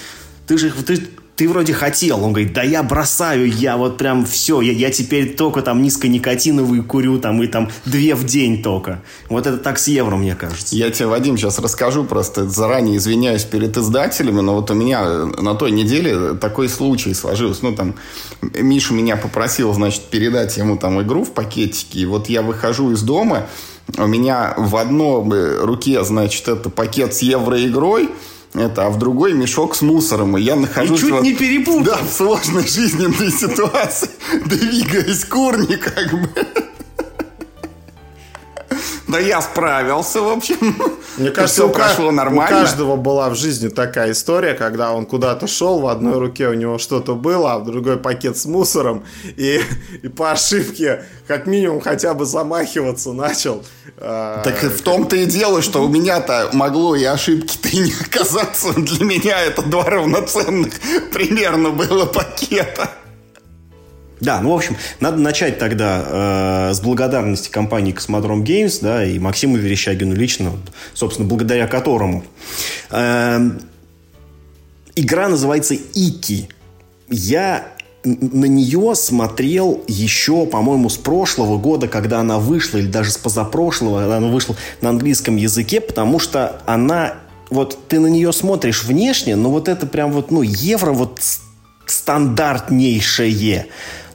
ты же, ты, ты вроде хотел. Он говорит, да я бросаю, я вот прям все, я, я теперь только там низконикотиновые курю, там и там две в день только. Вот это так с евро, мне кажется. Я тебе, Вадим, сейчас расскажу просто, заранее извиняюсь перед издателями, но вот у меня на той неделе такой случай сложился. Ну, там, Миша меня попросил, значит, передать ему там игру в пакетике, и вот я выхожу из дома, у меня в одной руке, значит, это пакет с евроигрой, это, а в другой мешок с мусором. И я нахожусь... И чуть вот, не перепутал. Да, в сложной жизненной ситуации, двигаясь курни, как бы. Да я справился, в общем. Мне кажется, все прошло нормально. У каждого была в жизни такая история, когда он куда-то шел, в одной руке у него что-то было, а в другой пакет с мусором, и, и по ошибке как минимум хотя бы замахиваться начал. А, так в том-то и дело, что у меня-то могло и ошибки-то и не оказаться. Для меня это два равноценных примерно было пакета. Да, ну, в общем, надо начать тогда э, с благодарности компании Космодром Games, да, и Максиму Верещагину лично, собственно, благодаря которому. Э, игра называется Ики. Я на нее смотрел еще, по-моему, с прошлого года, когда она вышла, или даже с позапрошлого, когда она вышла на английском языке, потому что она, вот ты на нее смотришь внешне, но вот это прям вот, ну, евро вот стандартнейшее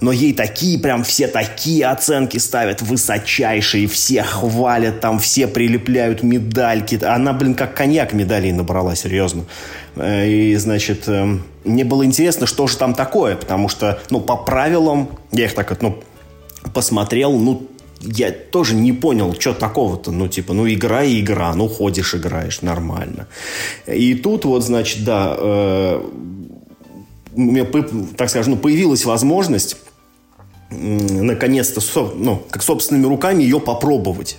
но ей такие, прям все такие оценки ставят высочайшие, все хвалят, там все прилепляют медальки. Она, блин, как коньяк медалей набрала, серьезно. Э, и, значит, эм, мне было интересно, что же там такое, потому что, ну, по правилам, я их так, ну, посмотрел, ну, я тоже не понял, что такого-то. Ну, типа, ну, игра и игра. Ну, ходишь, играешь, нормально. И тут вот, значит, да, э, у меня, так скажем, ну, появилась возможность наконец-то, ну, как собственными руками ее попробовать.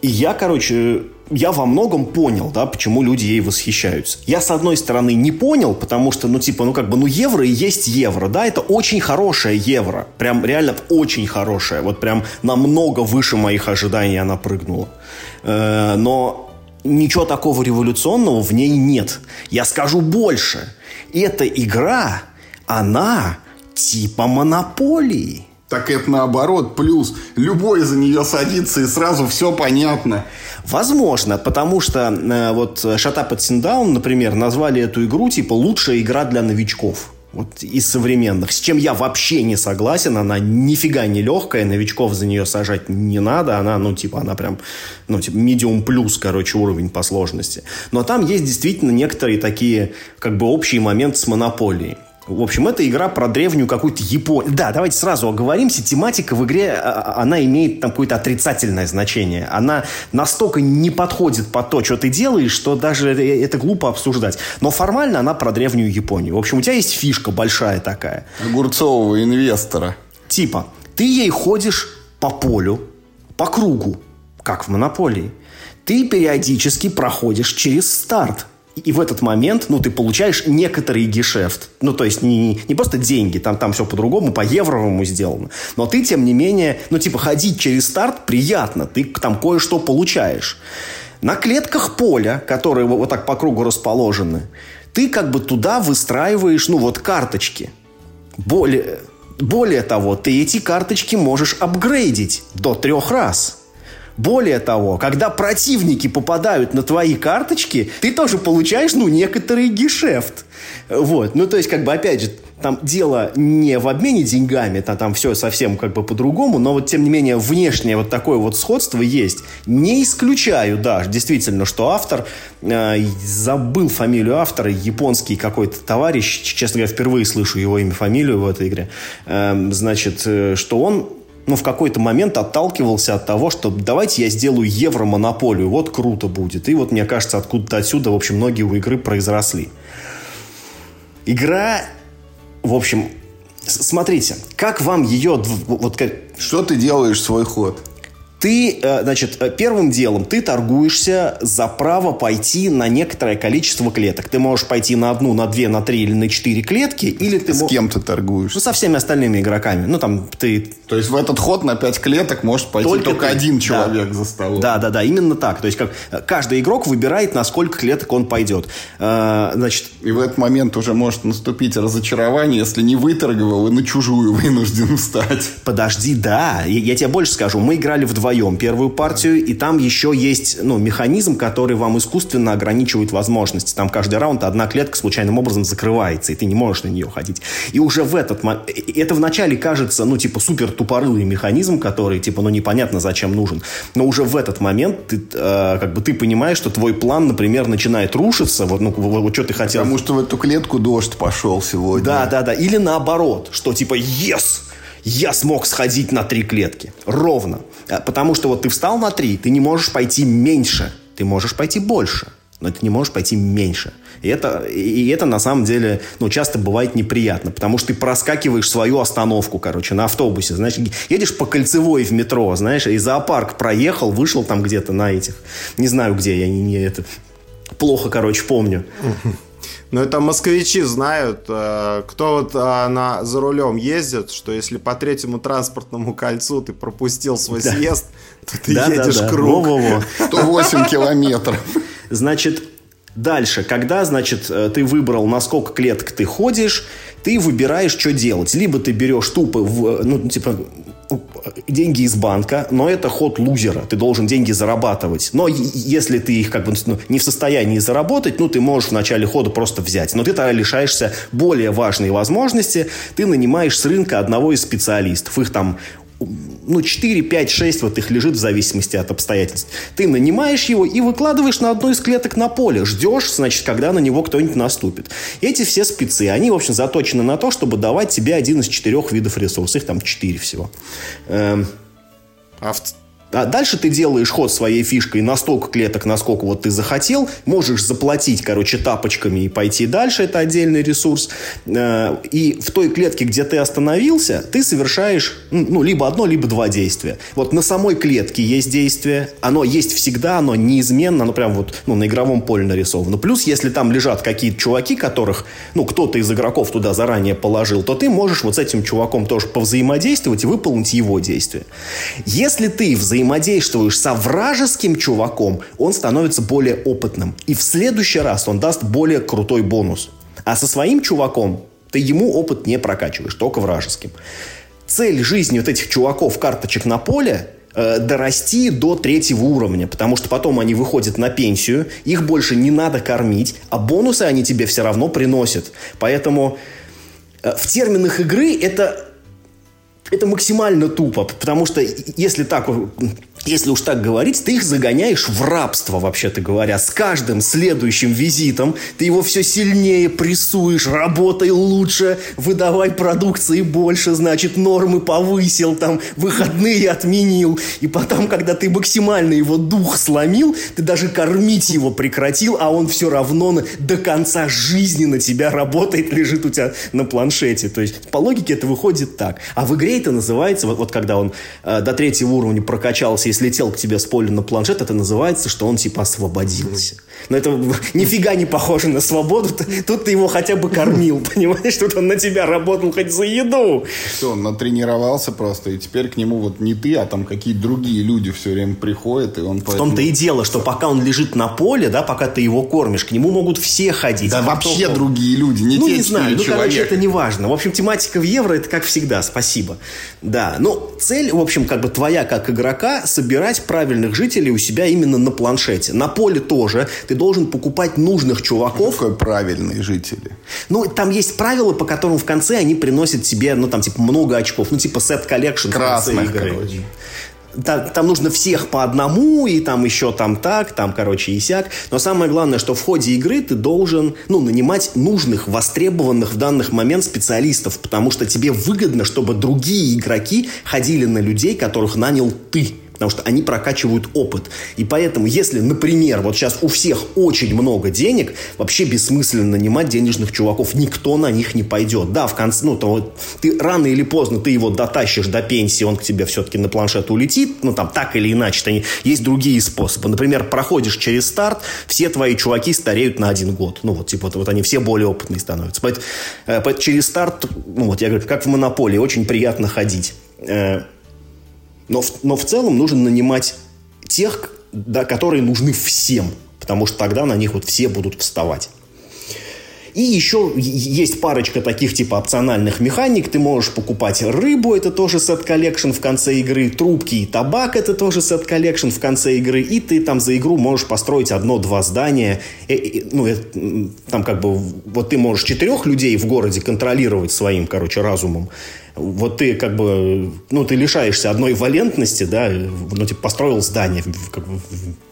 И я, короче, я во многом понял, да, почему люди ей восхищаются. Я, с одной стороны, не понял, потому что, ну, типа, ну, как бы, ну, евро и есть евро, да, это очень хорошее евро. Прям реально очень хорошее. Вот прям намного выше моих ожиданий она прыгнула. Э, но ничего такого революционного в ней нет. Я скажу больше. Эта игра, она типа монополии. Так это наоборот, плюс. Любой за нее садится и сразу все понятно. Возможно, потому что э, вот Shut Up and Sit Down, например, назвали эту игру типа лучшая игра для новичков. Вот из современных. С чем я вообще не согласен. Она нифига не легкая. Новичков за нее сажать не надо. Она, ну, типа, она прям, ну, типа, medium плюс, короче, уровень по сложности. Но там есть действительно некоторые такие, как бы, общие моменты с монополией. В общем, это игра про древнюю какую-то Японию. Да, давайте сразу оговоримся. Тематика в игре, а, а, она имеет там какое-то отрицательное значение. Она настолько не подходит под то, что ты делаешь, что даже это глупо обсуждать. Но формально она про древнюю Японию. В общем, у тебя есть фишка большая такая. Огурцового инвестора. Типа, ты ей ходишь по полю, по кругу, как в монополии. Ты периодически проходишь через старт и в этот момент, ну, ты получаешь некоторый гешефт. Ну, то есть не, не просто деньги, там, там все по-другому, по-евровому сделано. Но ты, тем не менее, ну, типа, ходить через старт приятно, ты там кое-что получаешь. На клетках поля, которые вот так по кругу расположены, ты как бы туда выстраиваешь, ну вот, карточки. Более, более того, ты эти карточки можешь апгрейдить до трех раз. Более того, когда противники попадают на твои карточки, ты тоже получаешь, ну, некоторый гешефт. Вот. Ну, то есть, как бы, опять же, там дело не в обмене деньгами, там, там все совсем как бы по-другому, но вот тем не менее внешнее вот такое вот сходство есть. Не исключаю, да, действительно, что автор, э, забыл фамилию автора, японский какой-то товарищ, честно говоря, впервые слышу его имя, фамилию в этой игре, э, значит, э, что он ну, в какой-то момент отталкивался от того, что давайте я сделаю евромонополию, вот круто будет. И вот, мне кажется, откуда-то отсюда, в общем, многие у игры произросли. Игра, в общем, смотрите, как вам ее... Вот как... Что ты делаешь свой ход? Ты, э, значит, э, первым делом ты торгуешься за право пойти на некоторое количество клеток. Ты можешь пойти на одну, на две, на три или на четыре клетки, или ты... С мог... кем ты торгуешь? Ну, со всеми остальными игроками. Ну, там, ты... То есть в этот ход на пять клеток может пойти только, только один человек да. за столом. Да, да, да, именно так. То есть как э, каждый игрок выбирает, на сколько клеток он пойдет. Значит... И в этот момент уже может наступить разочарование, если не выторговал и на чужую вынужден встать. Подожди, да. Я, я тебе больше скажу. Мы играли в вдвоем первую партию, и там еще есть ну, механизм, который вам искусственно ограничивает возможности. Там каждый раунд одна клетка случайным образом закрывается, и ты не можешь на нее ходить. И уже в этот момент... Это вначале кажется, ну, типа, супер тупорылый механизм, который, типа, ну, непонятно зачем нужен. Но уже в этот момент ты, э, как бы, ты понимаешь, что твой план, например, начинает рушиться. Вот, ну, вот, вот что ты хотел... Потому что в эту клетку дождь пошел сегодня. Да, да, да. Или наоборот, что, типа, yes! Я смог сходить на три клетки. Ровно. А, потому что вот ты встал на три, ты не можешь пойти меньше. Ты можешь пойти больше, но ты не можешь пойти меньше. И это, и это на самом деле ну, часто бывает неприятно, потому что ты проскакиваешь свою остановку, короче, на автобусе. Знаешь, едешь по кольцевой в метро, знаешь, и зоопарк проехал, вышел там где-то на этих. Не знаю где, я не, не это плохо, короче, помню. Ну, это москвичи знают, э, кто вот э, на, за рулем ездит, что если по третьему транспортному кольцу ты пропустил свой да. съезд, то ты да, едешь да, да. круг. Во -во -во. 108 километров. Значит, Дальше, когда, значит, э, ты выбрал, на сколько клеток ты ходишь, ты выбираешь, что делать. Либо ты берешь тупо, в, ну, типа, деньги из банка, но это ход лузера. Ты должен деньги зарабатывать. Но если ты их как бы ну, не в состоянии заработать, ну, ты можешь в начале хода просто взять. Но ты тогда лишаешься более важной возможности. Ты нанимаешь с рынка одного из специалистов. Их там ну, 4, 5, 6 вот их лежит в зависимости от обстоятельств. Ты нанимаешь его и выкладываешь на одну из клеток на поле. Ждешь, значит, когда на него кто-нибудь наступит. Эти все спецы, они, в общем, заточены на то, чтобы давать тебе один из четырех видов ресурсов. Их там четыре всего. Эм... А в а дальше ты делаешь ход своей фишкой на столько клеток, насколько вот ты захотел. Можешь заплатить, короче, тапочками и пойти дальше. Это отдельный ресурс. Э, и в той клетке, где ты остановился, ты совершаешь ну, либо одно, либо два действия. Вот на самой клетке есть действие. Оно есть всегда, оно неизменно, оно прям вот ну, на игровом поле нарисовано. Плюс, если там лежат какие-то чуваки, которых, ну, кто-то из игроков туда заранее положил, то ты можешь вот с этим чуваком тоже повзаимодействовать и выполнить его действия. Если ты взаимодействуешь взаимодействуешь со вражеским чуваком, он становится более опытным. И в следующий раз он даст более крутой бонус. А со своим чуваком ты ему опыт не прокачиваешь, только вражеским. Цель жизни вот этих чуваков, карточек на поле, э, дорасти до третьего уровня, потому что потом они выходят на пенсию, их больше не надо кормить, а бонусы они тебе все равно приносят. Поэтому э, в терминах игры это это максимально тупо, потому что если так если уж так говорить, ты их загоняешь в рабство, вообще-то говоря. С каждым следующим визитом ты его все сильнее прессуешь, работай лучше, выдавай продукции больше, значит, нормы повысил, там, выходные отменил. И потом, когда ты максимально его дух сломил, ты даже кормить его прекратил, а он все равно на, до конца жизни на тебя работает, лежит у тебя на планшете. То есть, по логике это выходит так. А в игре это называется, вот, вот когда он э, до третьего уровня прокачался, слетел к тебе с поля на планшет, это называется, что он типа освободился. Но это нифига не похоже на свободу. Тут ты его хотя бы кормил, понимаешь? Тут он на тебя работал хоть за еду. Что, он натренировался просто, и теперь к нему вот не ты, а там какие-то другие люди все время приходят, и он В том-то и дело, что пока он лежит на поле, да, пока ты его кормишь, к нему могут все ходить. Да вообще потом- другие люди, не ну, те не знаю, ну, четыре короче, это не важно. В общем, тематика в евро, это как всегда, спасибо. Да, ну, цель, в общем, как бы твоя, как игрока, собирать правильных жителей у себя именно на планшете. На поле тоже ты должен покупать нужных чуваков. Какой правильные жители. Ну, там есть правила, по которым в конце они приносят тебе, ну, там, типа, много очков. Ну, типа, set collection Красных, короче. Та- Там, нужно всех по одному, и там еще там так, там, короче, и сяк. Но самое главное, что в ходе игры ты должен, ну, нанимать нужных, востребованных в данный момент специалистов, потому что тебе выгодно, чтобы другие игроки ходили на людей, которых нанял ты. Потому что они прокачивают опыт. И поэтому, если, например, вот сейчас у всех очень много денег, вообще бессмысленно нанимать денежных чуваков. Никто на них не пойдет. Да, в конце, ну, то ты рано или поздно ты его дотащишь до пенсии, он к тебе все-таки на планшет улетит. Ну, там, так или иначе. то Есть другие способы. Например, проходишь через старт, все твои чуваки стареют на один год. Ну, вот, типа, вот, вот они все более опытные становятся. Поэтому, э, поэтому через старт, ну, вот я говорю, как в монополии, очень приятно ходить. Но но в целом нужно нанимать тех, да, которые нужны всем, потому что тогда на них вот все будут вставать. И еще есть парочка таких типа опциональных механик. Ты можешь покупать рыбу, это тоже set collection в конце игры. Трубки и табак, это тоже set collection в конце игры. И ты там за игру можешь построить одно-два здания. Э, э, ну, э, там как бы вот ты можешь четырех людей в городе контролировать своим, короче, разумом. Вот ты как бы, ну, ты лишаешься одной валентности, да, ну, типа построил здание как бы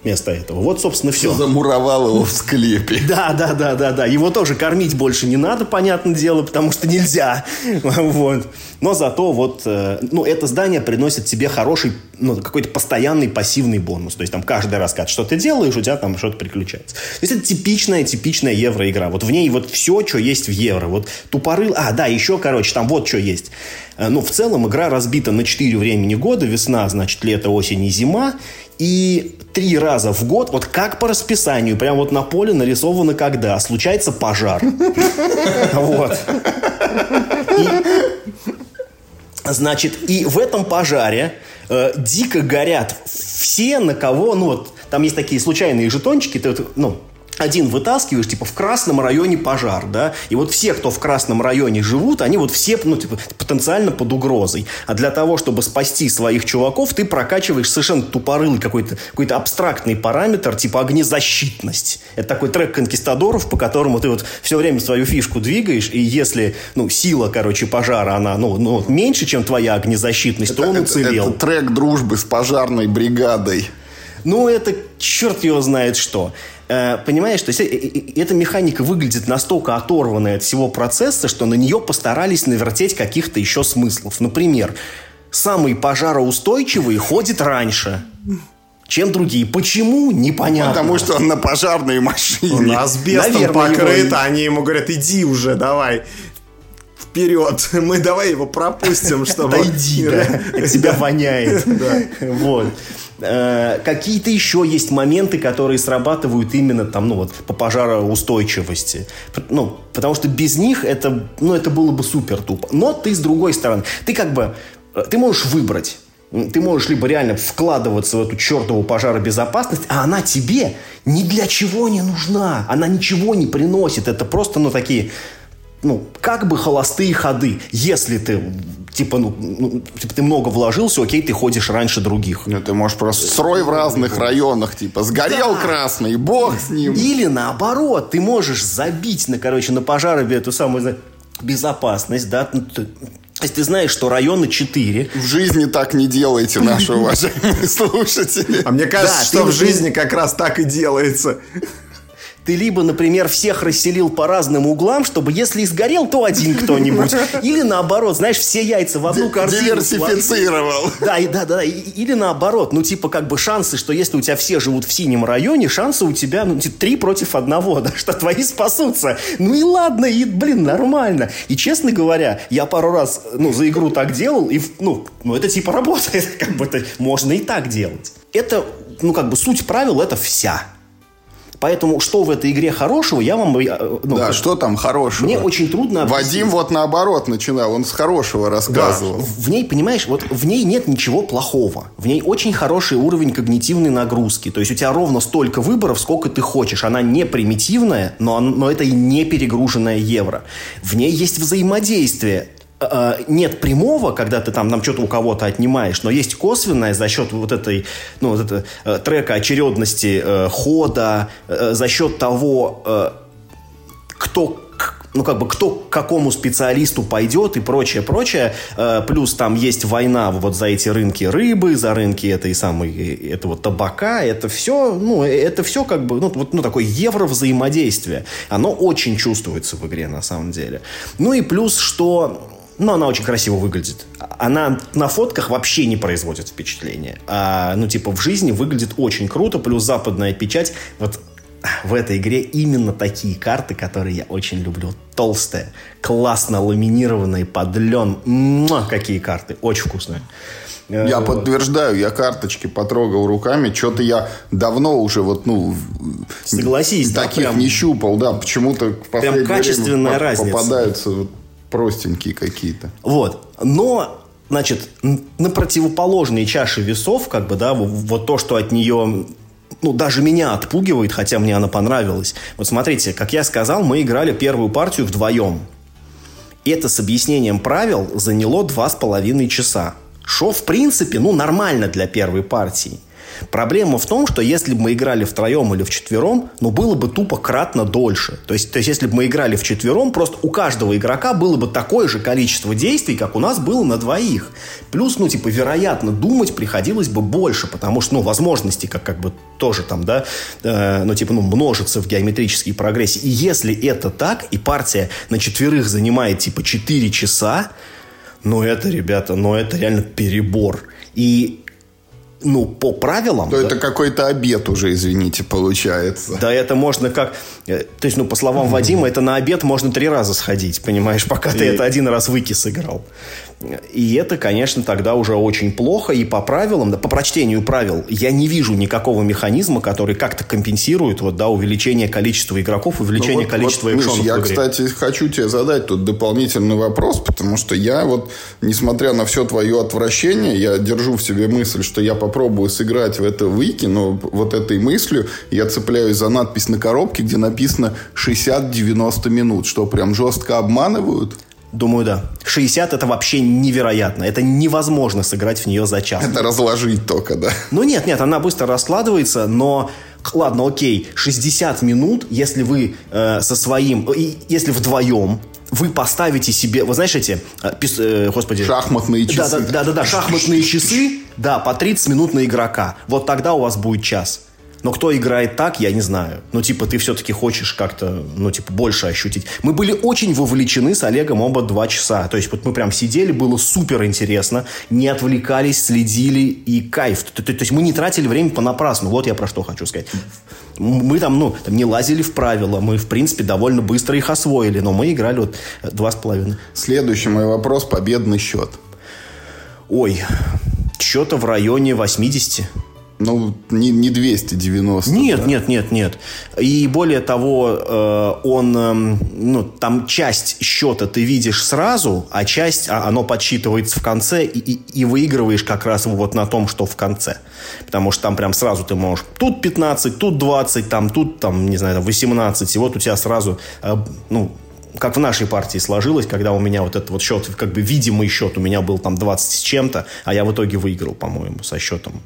вместо этого. Вот, собственно, все. Замуровал его в склепе. Да, да, да, да, да. Его тоже кормить больше не надо, понятное дело, потому что нельзя. Вот. Но зато вот, э, ну, это здание приносит тебе хороший, ну, какой-то постоянный пассивный бонус. То есть там каждый раз, когда что ты делаешь, у тебя там что-то приключается. То есть это типичная, типичная евроигра. Вот в ней вот все, что есть в евро. Вот тупорыл... А, да, еще, короче, там вот что есть. Э, Ну, в целом игра разбита на 4 времени года. Весна, значит, лето, осень и зима. И три раза в год, вот как по расписанию, прям вот на поле нарисовано когда, случается пожар. Вот. Значит, и в этом пожаре э, дико горят все, на кого, ну вот, там есть такие случайные жетончики, ты ну, один вытаскиваешь, типа, в красном районе пожар, да, и вот все, кто в красном районе живут, они вот все, ну, типа, потенциально под угрозой. А для того, чтобы спасти своих чуваков, ты прокачиваешь совершенно тупорылый какой-то какой абстрактный параметр, типа огнезащитность. Это такой трек конкистадоров, по которому ты вот все время свою фишку двигаешь, и если, ну, сила, короче, пожара, она, ну, ну меньше, чем твоя огнезащитность, то он Это- уцелел. Это трек дружбы с пожарной бригадой. Ну, это черт его знает что. Э, Понимаешь, то есть э, э, эта механика выглядит настолько оторванной от всего процесса, что на нее постарались навертеть каких-то еще смыслов. Например, самый пожароустойчивый ходит раньше, чем другие. Почему? Непонятно. Потому что он на пожарной машине. Он асбестом Наверное, покрыт, его- а они ему говорят, иди уже, давай. Вперед, мы давай его пропустим, чтобы... Отойди, да. От тебя воняет. Вот. Э, Какие-то еще есть моменты, которые срабатывают именно там, ну вот, по пожароустойчивости. Ну, потому что без них это, ну, это было бы супер тупо. Но ты с другой стороны, ты как бы, э, ты можешь выбрать. Ты можешь либо реально вкладываться в эту чертову пожаробезопасность, а она тебе ни для чего не нужна. Она ничего не приносит. Это просто, ну, такие ну, как бы холостые ходы. Если ты, типа, ну, ну, типа, ты много вложился, окей, ты ходишь раньше других. Ну, ты можешь просто строй в разных районах, типа, сгорел красный, бог с ним. Или наоборот, ты можешь забить на, короче, на пожары эту самую знаешь, безопасность, да, ну, ты- то есть ты знаешь, что районы 4, В жизни так не делайте, наши уважаемые слушатели. А мне кажется, Да, что в жизни как раз так и делается. Ты либо, например, всех расселил по разным углам, чтобы если и сгорел, то один кто-нибудь. Или наоборот, знаешь, все яйца в одну корзину. Диверсифицировал. Да, да, да. Или наоборот, ну типа как бы шансы, что если у тебя все живут в синем районе, шансы у тебя ну, типа, три против одного, да, что твои спасутся. Ну и ладно, и, блин, нормально. И честно говоря, я пару раз, ну, за игру так делал, и, ну, ну это типа работает, как бы это можно и так делать. Это, ну, как бы суть правил, это вся. Поэтому что в этой игре хорошего, я вам... Э, ну, да, что там хорошего? Мне очень трудно объяснить. Вадим вот наоборот начинал, он с хорошего рассказывал. Да. В ней, понимаешь, вот в ней нет ничего плохого. В ней очень хороший уровень когнитивной нагрузки. То есть у тебя ровно столько выборов, сколько ты хочешь. Она не примитивная, но, но это и не перегруженная евро. В ней есть взаимодействие нет прямого, когда ты там, там что-то у кого-то отнимаешь, но есть косвенное за счет вот этой, ну, вот это, э, трека очередности э, хода, э, за счет того, э, кто ну, как бы, кто к какому специалисту пойдет и прочее, прочее. Э, плюс там есть война вот за эти рынки рыбы, за рынки этой самой, э, этого табака. Это все, ну, это все как бы, ну, вот, ну, такое евро взаимодействие. Оно очень чувствуется в игре, на самом деле. Ну, и плюс, что но она очень красиво выглядит. Она на фотках вообще не производит впечатления. А, ну, типа, в жизни выглядит очень круто, плюс западная печать. Вот в этой игре именно такие карты, которые я очень люблю. Толстые, классно ламинированные, под лен. Муа, какие карты. Очень вкусные. Я вот. подтверждаю, я карточки потрогал руками, что-то я давно уже вот, ну, Согласись, таких да, прям, не щупал, да, почему-то в прям качественная время разница. попадаются простенькие какие-то. Вот. Но значит, на противоположные чаши весов, как бы, да, вот то, что от нее ну, даже меня отпугивает, хотя мне она понравилась. Вот смотрите, как я сказал, мы играли первую партию вдвоем. Это с объяснением правил заняло два с половиной часа. Что, в принципе, ну, нормально для первой партии. Проблема в том, что если бы мы играли втроем или вчетвером, ну, было бы тупо кратно дольше. То есть, то есть, если бы мы играли вчетвером, просто у каждого игрока было бы такое же количество действий, как у нас было на двоих. Плюс, ну, типа, вероятно, думать приходилось бы больше, потому что, ну, возможности как, как бы тоже там, да, э, ну, типа, ну, множатся в геометрической прогрессии. И если это так, и партия на четверых занимает, типа, 4 часа, ну, это, ребята, ну, это реально перебор. И ну, по правилам... То да, это какой-то обед уже, извините, получается. Да, это можно как... Э, то есть, ну, по словам Вадима, это на обед можно три раза сходить, понимаешь, пока и... ты это один раз выкис сыграл. И это, конечно, тогда уже очень плохо. И по правилам, да, по прочтению правил, я не вижу никакого механизма, который как-то компенсирует вот, да, увеличение количества игроков, увеличение ну, вот, количества вот, экшонов Миш, я, кстати, хочу тебе задать тут дополнительный вопрос, потому что я вот, несмотря на все твое отвращение, я держу в себе мысль, что я попробую сыграть в это вики, но вот этой мыслью я цепляюсь за надпись на коробке, где написано 60-90 минут, что прям жестко обманывают. Думаю, да. 60 это вообще невероятно. Это невозможно сыграть в нее за час. Это разложить только, да? Ну нет, нет, она быстро раскладывается, но ладно, окей, 60 минут, если вы э, со своим, если вдвоем, вы поставите себе, вы знаешь эти, э, пис, э, господи... Шахматные часы. Да, да, да, да, да, шахматные часы, да, по 30 минут на игрока. Вот тогда у вас будет час. Но кто играет так, я не знаю. Ну, типа, ты все-таки хочешь как-то, ну, типа, больше ощутить. Мы были очень вовлечены с Олегом оба два часа. То есть, вот мы прям сидели, было супер интересно, не отвлекались, следили и кайф. То, то, то есть, мы не тратили время понапрасну. Вот я про что хочу сказать. Мы там, ну, там не лазили в правила, мы, в принципе, довольно быстро их освоили, но мы играли вот два с половиной. Следующий мой вопрос – победный счет. Ой, что-то в районе 80. Ну, не, не 290. Нет, да. нет, нет, нет. И более того, э, он, э, ну, там часть счета ты видишь сразу, а часть, а, оно подсчитывается в конце, и, и, и выигрываешь как раз вот на том, что в конце. Потому что там прям сразу ты можешь тут 15, тут 20, там, тут, там, не знаю, 18, и вот у тебя сразу, э, ну, как в нашей партии сложилось, когда у меня вот этот вот счет, как бы видимый счет у меня был там 20 с чем-то, а я в итоге выиграл, по-моему, со счетом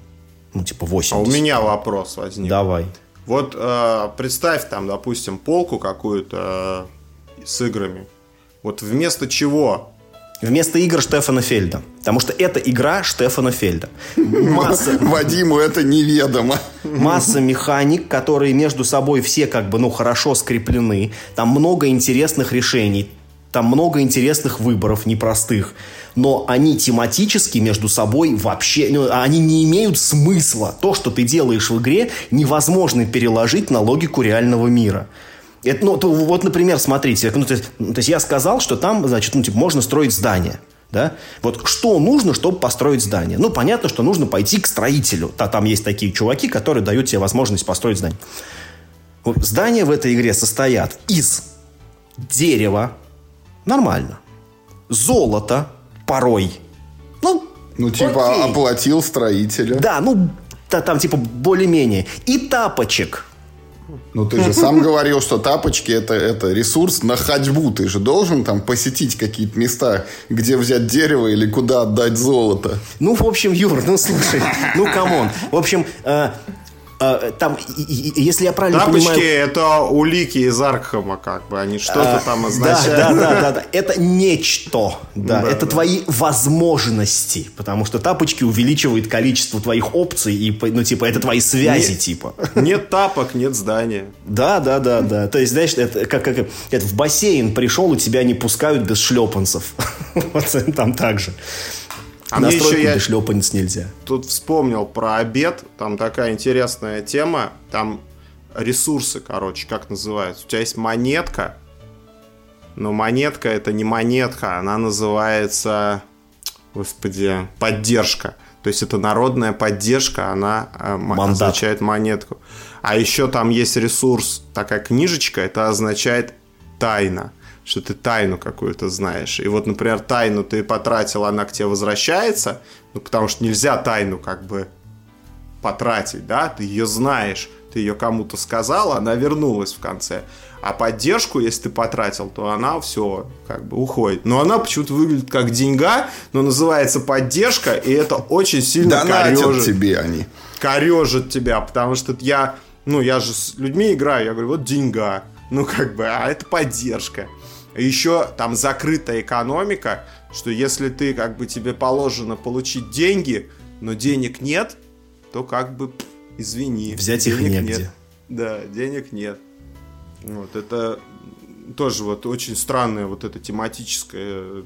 ну, типа 80. А у меня вопрос возник. Давай. Вот э, представь там, допустим, полку какую-то э, с играми. Вот вместо чего Вместо игр Штефана Фельда. Потому что это игра Штефана Фельда. Масса... Вадиму это неведомо. Масса механик, которые между собой все как бы, ну, хорошо скреплены. Там много интересных решений. Там много интересных выборов, непростых. Но они тематически между собой вообще... Ну, они не имеют смысла. То, что ты делаешь в игре, невозможно переложить на логику реального мира. Это, ну, то, вот, например, смотрите, ну, то, есть, то есть я сказал, что там, значит, ну, типа, можно строить здание. Да? Вот что нужно, чтобы построить здание? Ну, понятно, что нужно пойти к строителю. Да, там есть такие чуваки, которые дают тебе возможность построить здание. Вот здания в этой игре состоят из дерева, нормально, золота, порой, ну, ну типа окей. оплатил строителя. Да, ну, там типа более-менее. И тапочек – ну, ты же сам говорил, что тапочки это, это ресурс на ходьбу. Ты же должен там посетить какие-то места, где взять дерево или куда отдать золото. Ну, в общем, Юр, ну слушай, ну come on. В общем, э, там, если я правильно Тапочки понимаю... это улики из Аркхема, как бы, они что-то а, там означают. Да, да, да, да, это нечто, да, да это да. твои возможности, потому что тапочки увеличивают количество твоих опций, и, ну, типа, это твои связи, нет, типа. Нет тапок, нет здания. Да, да, да, да, то есть, знаешь, это как, как это в бассейн пришел, и тебя не пускают без шлепанцев, вот там так же. А мне еще я шлепанец нельзя. Тут вспомнил про обед. Там такая интересная тема. Там ресурсы, короче, как называются. У тебя есть монетка, но монетка это не монетка, она называется, господи, поддержка. То есть это народная поддержка, она э, Мандат. означает монетку. А еще там есть ресурс, такая книжечка, это означает тайна что ты тайну какую-то знаешь. И вот, например, тайну ты потратил, она к тебе возвращается, ну, потому что нельзя тайну как бы потратить, да, ты ее знаешь, ты ее кому-то сказал, она вернулась в конце. А поддержку, если ты потратил, то она все как бы уходит. Но она почему-то выглядит как деньга, но называется поддержка, и это очень сильно Донатят корежит. тебе они. Корежит тебя, потому что я, ну, я же с людьми играю, я говорю, вот деньга. Ну, как бы, а это поддержка. Еще там закрытая экономика, что если ты как бы тебе положено получить деньги, но денег нет, то как бы извини. Взять их негде. Нет. Да, денег нет. Вот это тоже вот очень странная вот эта тематическая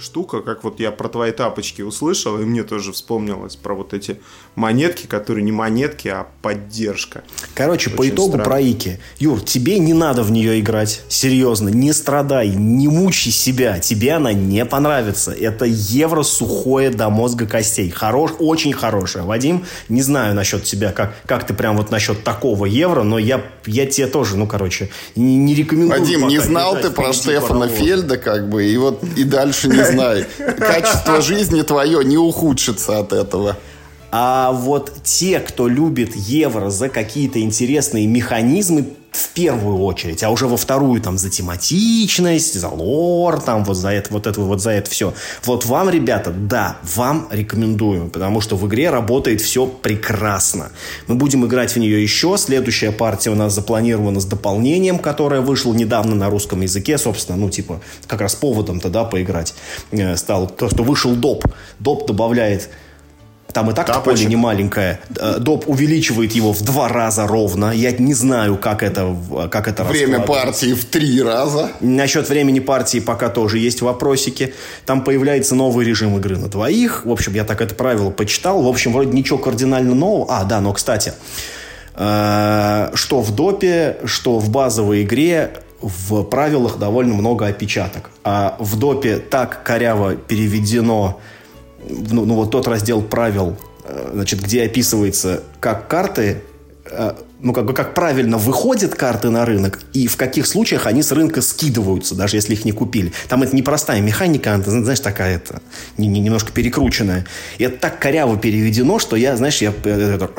штука, как вот я про твои тапочки услышал, и мне тоже вспомнилось про вот эти монетки, которые не монетки, а поддержка. Короче, Очень по итогу странно. про Ики. Юр, тебе не надо в нее играть. Серьезно, не страдай, не мучи себя. Тебе она не понравится. Это евро сухое до мозга костей. Хорош, очень хорошее. Вадим, не знаю насчет тебя, как, как ты прям вот насчет такого евро, но я, я тебе тоже, ну, короче, не, не рекомендую. Вадим, не знал ты про Штефана Фельда, как бы, и вот и дальше не знай. Качество жизни твое не ухудшится от этого. А вот те, кто любит евро за какие-то интересные механизмы, в первую очередь, а уже во вторую там за тематичность, за лор, там вот за это, вот это, вот за это все. Вот вам, ребята, да, вам рекомендую, потому что в игре работает все прекрасно. Мы будем играть в нее еще. Следующая партия у нас запланирована с дополнением, которое вышло недавно на русском языке, собственно, ну типа как раз поводом-то, да, поиграть э, стал. То, что вышел доп. Доп добавляет там и так Тапочек. поле не маленькое. Э, доп увеличивает его в два раза ровно. Я не знаю, как это, как это Время партии в три раза. Насчет времени партии пока тоже есть вопросики. Там появляется новый режим игры на двоих. В общем, я так это правило почитал. В общем, вроде ничего кардинально нового. А, да, но, кстати, э, что в допе, что в базовой игре в правилах довольно много опечаток. А в допе так коряво переведено ну, ну вот тот раздел правил, э, значит, где описывается, как карты, э, ну как бы как правильно выходят карты на рынок и в каких случаях они с рынка скидываются, даже если их не купили. Там это непростая механика, она, знаешь, такая это немножко перекрученная. И это так коряво переведено, что я, знаешь, я это,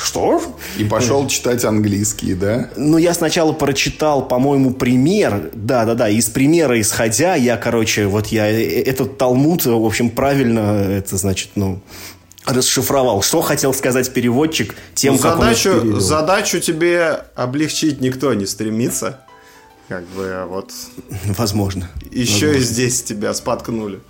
что? И пошел читать английский, да? Ну, я сначала прочитал, по-моему, пример. Да-да-да, из примера исходя, я, короче, вот я э, э, этот Талмуд, в общем, правильно, это значит, ну, расшифровал. Что хотел сказать переводчик тем, ну, как задачу, он Задачу тебе облегчить никто не стремится. Как бы вот... Возможно. Еще Возможно. и здесь тебя споткнули.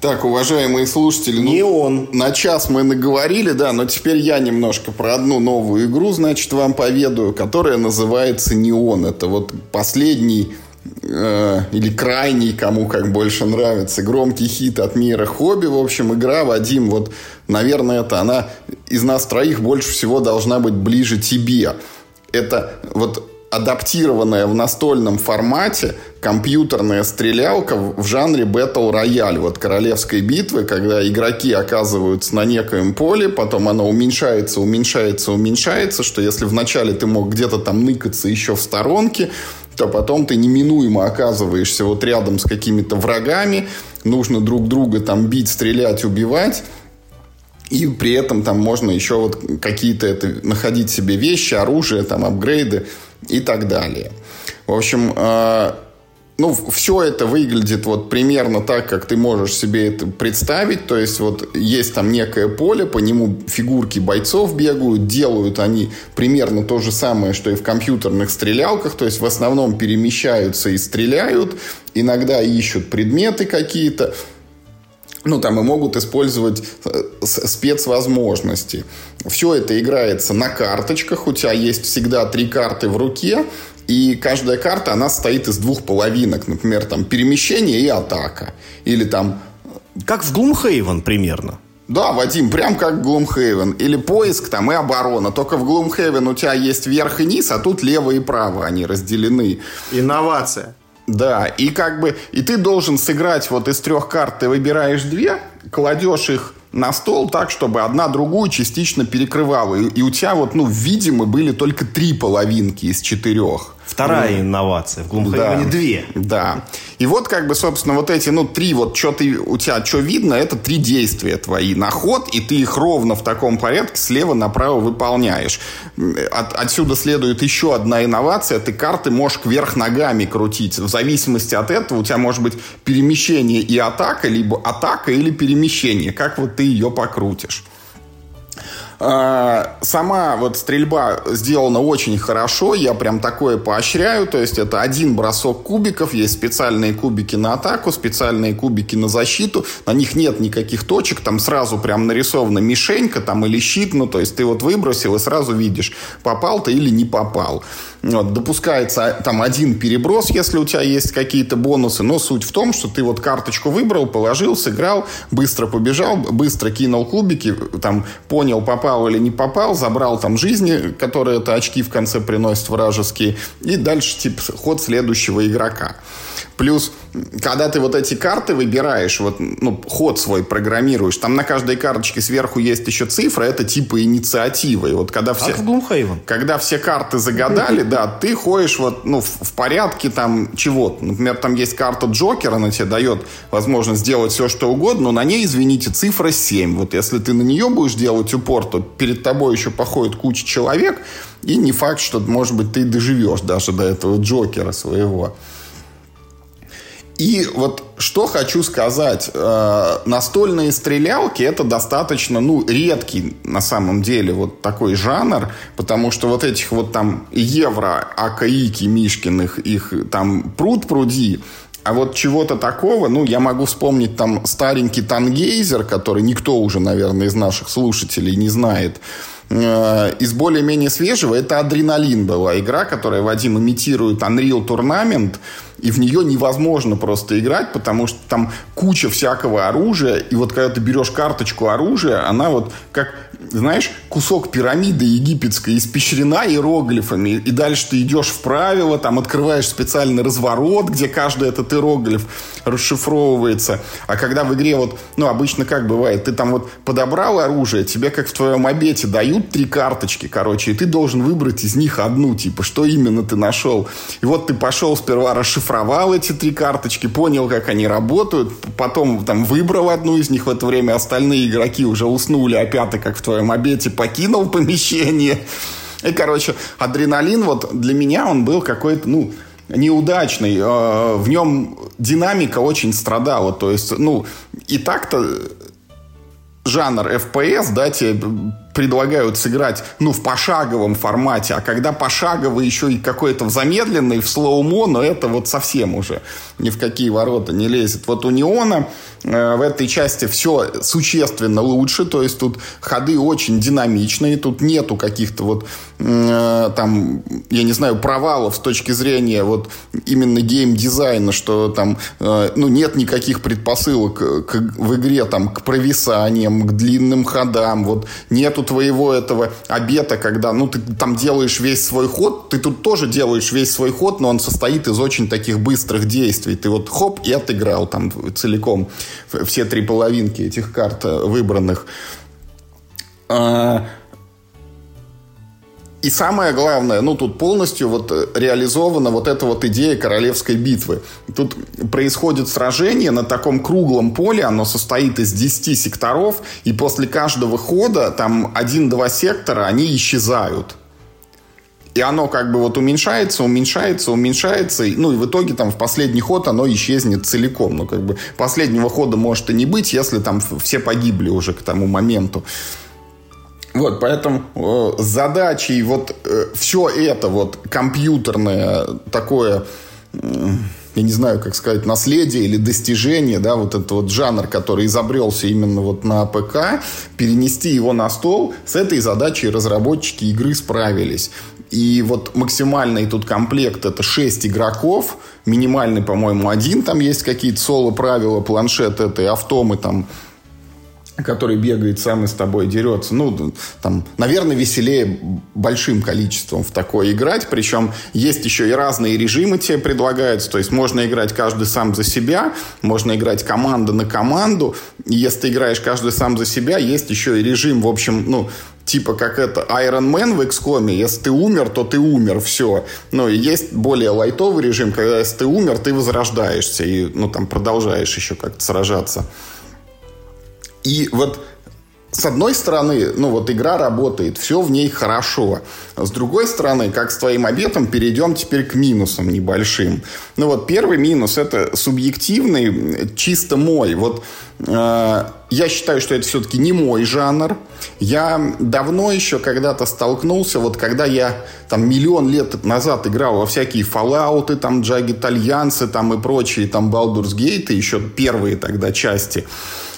Так, уважаемые слушатели, Не ну, он. на час мы наговорили, да, но теперь я немножко про одну новую игру, значит, вам поведаю, которая называется «Неон». Это вот последний э, или крайний, кому как больше нравится, громкий хит от мира хобби. В общем, игра, Вадим, вот, наверное, это она из нас троих больше всего должна быть ближе тебе. Это вот адаптированная в настольном формате компьютерная стрелялка в жанре Battle Royale. Вот королевской битвы, когда игроки оказываются на некоем поле, потом оно уменьшается, уменьшается, уменьшается, что если вначале ты мог где-то там ныкаться еще в сторонке, то потом ты неминуемо оказываешься вот рядом с какими-то врагами, нужно друг друга там бить, стрелять, убивать. И при этом там можно еще вот какие-то это, находить себе вещи, оружие, там апгрейды и так далее. В общем, э, ну, все это выглядит вот примерно так, как ты можешь себе это представить. То есть вот есть там некое поле, по нему фигурки бойцов бегают, делают они примерно то же самое, что и в компьютерных стрелялках. То есть в основном перемещаются и стреляют, иногда ищут предметы какие-то ну, там и могут использовать э, спецвозможности. Все это играется на карточках. У тебя есть всегда три карты в руке. И каждая карта, она состоит из двух половинок. Например, там перемещение и атака. Или там... Как в Gloomhaven примерно. Да, Вадим, прям как Gloomhaven. Или поиск там и оборона. Только в Gloomhaven у тебя есть верх и низ, а тут лево и право они разделены. Инновация. Да, и как бы, и ты должен сыграть вот из трех карт, ты выбираешь две, кладешь их на стол так, чтобы одна другую частично перекрывала. И, и у тебя вот, ну, видимо, были только три половинки из четырех. Вторая инновация. В Gloomhaven Да. две. Да. И вот как бы, собственно, вот эти, ну, три, вот что ты, у тебя что видно, это три действия твои на ход, и ты их ровно в таком порядке слева направо выполняешь. От, отсюда следует еще одна инновация. Ты карты можешь кверх ногами крутить. В зависимости от этого у тебя может быть перемещение и атака, либо атака или перемещение. Как вот ты ее покрутишь. А, Сама вот стрельба сделана очень хорошо, я прям такое поощряю, то есть это один бросок кубиков, есть специальные кубики на атаку, специальные кубики на защиту, на них нет никаких точек, там сразу прям нарисована мишенька там или щит, ну то есть ты вот выбросил и сразу видишь, попал ты или не попал. Вот, допускается там один переброс, если у тебя есть какие-то бонусы, но суть в том, что ты вот карточку выбрал, положил, сыграл, быстро побежал, быстро кинул кубики, там понял, попал или не попал, забрал там жизни, которые это очки в конце приносят вражеские, и дальше типа ход следующего игрока. Плюс, когда ты вот эти карты выбираешь, вот, ну, ход свой программируешь, там на каждой карточке сверху есть еще цифра, это типа инициатива. И вот когда все... Как в Gloomhaven. Когда все карты загадали, да, ты ходишь вот, ну, в, в порядке там чего-то. Например, там есть карта Джокера, она тебе дает возможность сделать все, что угодно, но на ней, извините, цифра 7. Вот если ты на нее будешь делать упор, то перед тобой еще походит куча человек, и не факт, что, может быть, ты доживешь даже до этого Джокера своего. И вот что хочу сказать, э, настольные стрелялки это достаточно, ну, редкий на самом деле вот такой жанр, потому что вот этих вот там евро, АКИки Мишкиных, их там пруд пруди, а вот чего-то такого, ну, я могу вспомнить там старенький Тангейзер, который никто уже, наверное, из наших слушателей не знает. Э, Из более-менее свежего это «Адреналин» была игра, которая, Вадим, имитирует Unreal Tournament, и в нее невозможно просто играть, потому что там куча всякого оружия, и вот когда ты берешь карточку оружия, она вот как, знаешь, кусок пирамиды египетской испещрена иероглифами, и дальше ты идешь в правило, там открываешь специальный разворот, где каждый этот иероглиф расшифровывается, а когда в игре вот, ну, обычно как бывает, ты там вот подобрал оружие, тебе как в твоем обете дают три карточки, короче, и ты должен выбрать из них одну, типа, что именно ты нашел. И вот ты пошел сперва расшифровал эти три карточки, понял, как они работают, потом там выбрал одну из них, в это время остальные игроки уже уснули, а пятый, как в твоем обете, покинул помещение. И, короче, адреналин вот для меня он был какой-то, ну, неудачный. Э, В нем динамика очень страдала. То есть, ну, и так-то жанр FPS, да, тебе предлагают сыграть, ну, в пошаговом формате, а когда пошаговый еще и какой-то в замедленный, в слоумо, но это вот совсем уже ни в какие ворота не лезет. Вот у Неона в этой части все существенно лучше, то есть тут ходы очень динамичные, тут нету каких-то вот э, там, я не знаю, провалов с точки зрения вот именно геймдизайна, что там, э, ну, нет никаких предпосылок к, в игре там к провисаниям, к длинным ходам, вот нету твоего этого обета, когда, ну, ты там делаешь весь свой ход, ты тут тоже делаешь весь свой ход, но он состоит из очень таких быстрых действий. Ты вот хоп и отыграл там целиком все три половинки этих карт э, выбранных. А, и самое главное, ну тут полностью вот э, реализована вот эта вот идея королевской битвы. Тут происходит сражение на таком круглом поле, оно состоит из 10 секторов, и после каждого хода там один-два сектора, они исчезают. И оно как бы вот уменьшается, уменьшается, уменьшается. Ну и в итоге там в последний ход оно исчезнет целиком. Ну как бы последнего хода может и не быть, если там все погибли уже к тому моменту. Вот, поэтому э, задачей вот э, все это вот компьютерное такое, э, я не знаю, как сказать, наследие или достижение, да, вот этот вот жанр, который изобрелся именно вот на ПК, перенести его на стол, с этой задачей разработчики игры справились. И вот максимальный тут комплект это 6 игроков, минимальный, по-моему, один, там есть какие-то соло-правила, планшет это и автомы там который бегает сам и с тобой дерется. Ну, там, наверное, веселее большим количеством в такое играть. Причем есть еще и разные режимы тебе предлагаются. То есть можно играть каждый сам за себя, можно играть команда на команду. И если ты играешь каждый сам за себя, есть еще и режим, в общем, ну, типа как это Iron Man в XCOM, если ты умер, то ты умер, все. Ну, и есть более лайтовый режим, когда если ты умер, ты возрождаешься и, ну, там продолжаешь еще как-то сражаться. И вот с одной стороны, ну вот игра работает, все в ней хорошо. С другой стороны, как с твоим обетом, перейдем теперь к минусам небольшим. Ну вот первый минус это субъективный, чисто мой. Вот э, я считаю, что это все-таки не мой жанр. Я давно еще когда-то столкнулся, вот когда я там миллион лет назад играл во всякие Fallout, там Джаги Итальянцы, там и прочие, там Baldur's Gate, еще первые тогда части.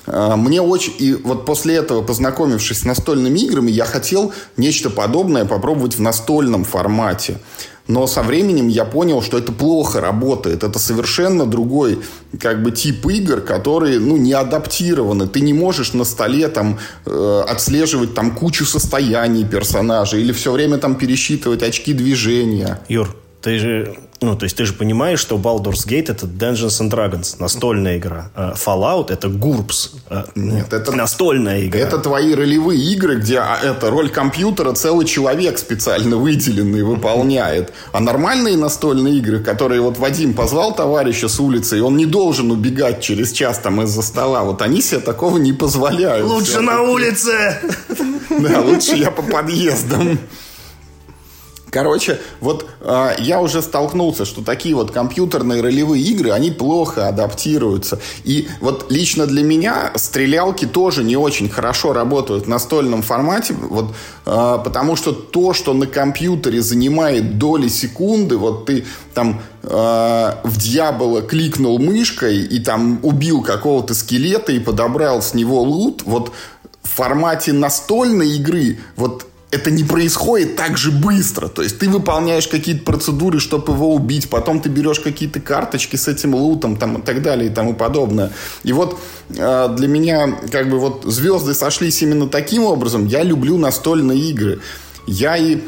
А, мне очень... И вот после этого, познакомившись с настольными играми, я хотел нечто подобное попробовать в настольном формате. Но со временем я понял, что это плохо работает. Это совершенно другой как бы тип игр, которые ну, не адаптированы. Ты не можешь на столе там э, отслеживать там кучу состояний персонажей или все время там пересчитывать очки движения. Юр, ты же ну, то есть ты же понимаешь, что Baldur's Gate это Dungeons and Dragons, настольная игра. А Fallout это GURPS, а, Нет, это настольная игра. Это твои ролевые игры, где а, это роль компьютера целый человек специально выделенный выполняет. А нормальные настольные игры, которые вот Вадим позвал товарища с улицы, и он не должен убегать через час там из-за стола, вот они себе такого не позволяют. Лучше на улице! Да, лучше я по подъездам. Короче, вот э, я уже столкнулся, что такие вот компьютерные ролевые игры, они плохо адаптируются. И вот лично для меня стрелялки тоже не очень хорошо работают в настольном формате, вот, э, потому что то, что на компьютере занимает доли секунды, вот ты там э, в дьявола кликнул мышкой и там убил какого-то скелета и подобрал с него лут, вот в формате настольной игры, вот это не происходит так же быстро. То есть ты выполняешь какие-то процедуры, чтобы его убить, потом ты берешь какие-то карточки с этим лутом там, и так далее и тому подобное. И вот э, для меня как бы вот звезды сошлись именно таким образом. Я люблю настольные игры. Я и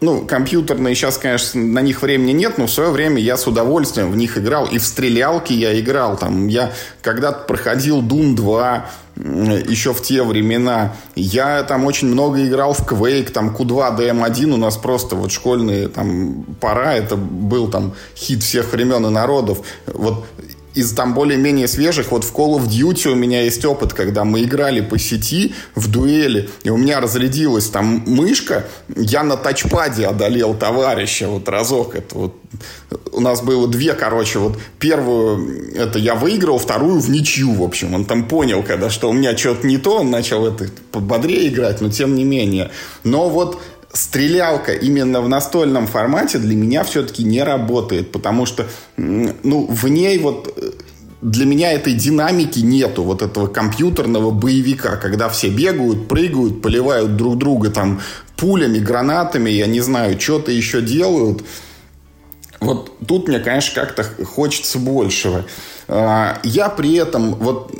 ну, компьютерные сейчас, конечно, на них времени нет, но в свое время я с удовольствием в них играл. И в стрелялки я играл. Там, я когда-то проходил Doom 2 еще в те времена. Я там очень много играл в Quake, там Q2 DM1 у нас просто вот школьные там пора, это был там хит всех времен и народов. Вот из там более-менее свежих, вот в Call of Duty у меня есть опыт, когда мы играли по сети в дуэли, и у меня разрядилась там мышка, я на тачпаде одолел товарища вот разок. Это вот у нас было две, короче, вот первую это я выиграл, вторую в ничью, в общем. Он там понял, когда что у меня что-то не то, он начал это пободрее играть, но тем не менее. Но вот стрелялка именно в настольном формате для меня все-таки не работает, потому что ну, в ней вот э, для меня этой динамики нету, вот этого компьютерного боевика, когда все бегают, прыгают, поливают друг друга там пулями, гранатами, я не знаю, что-то еще делают. Вот тут мне, конечно, как-то хочется большего. А, я при этом вот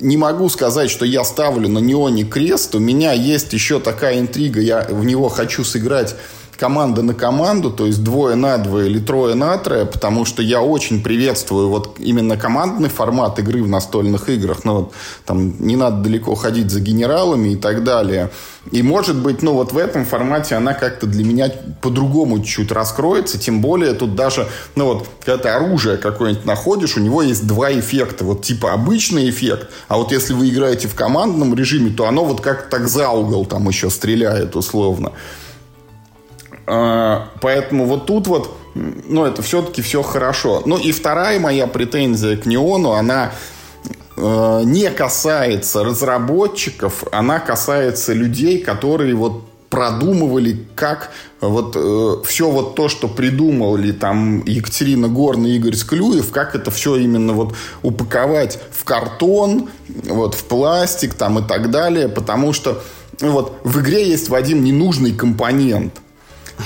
не могу сказать, что я ставлю на неоне крест. У меня есть еще такая интрига. Я в него хочу сыграть команда на команду, то есть двое на двое или трое на трое, потому что я очень приветствую вот именно командный формат игры в настольных играх. Ну, вот, там не надо далеко ходить за генералами и так далее. И может быть, ну вот в этом формате она как-то для меня по-другому чуть раскроется, тем более тут даже, ну вот, когда ты оружие какое-нибудь находишь, у него есть два эффекта. Вот типа обычный эффект, а вот если вы играете в командном режиме, то оно вот как-то так за угол там еще стреляет условно. А, поэтому вот тут вот, ну, это все-таки все хорошо. Ну, и вторая моя претензия к Неону, она э, не касается разработчиков, она касается людей, которые вот продумывали, как вот э, все вот то, что придумали там Екатерина Горна и Игорь Склюев, как это все именно вот упаковать в картон, вот в пластик там и так далее, потому что ну, вот в игре есть, Вадим, ненужный компонент.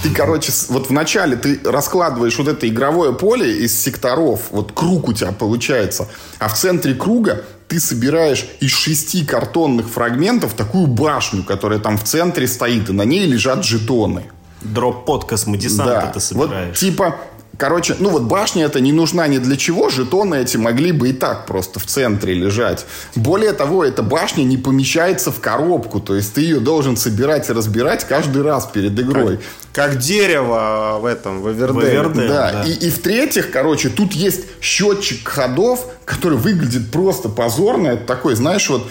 Ты, короче, вот вначале ты раскладываешь вот это игровое поле из секторов, вот круг у тебя получается, а в центре круга ты собираешь из шести картонных фрагментов такую башню, которая там в центре стоит, и на ней лежат жетоны. Дроп-под космодесанта да. ты собираешь. Вот, типа, Короче, ну вот башня это не нужна ни для чего, жетоны эти могли бы и так просто в центре лежать. Более того, эта башня не помещается в коробку, то есть ты ее должен собирать и разбирать каждый раз перед игрой. Как, как дерево в этом, в Эвердейле. Да, да. И, и в-третьих, короче, тут есть счетчик ходов, который выглядит просто позорно. Это такой, знаешь, вот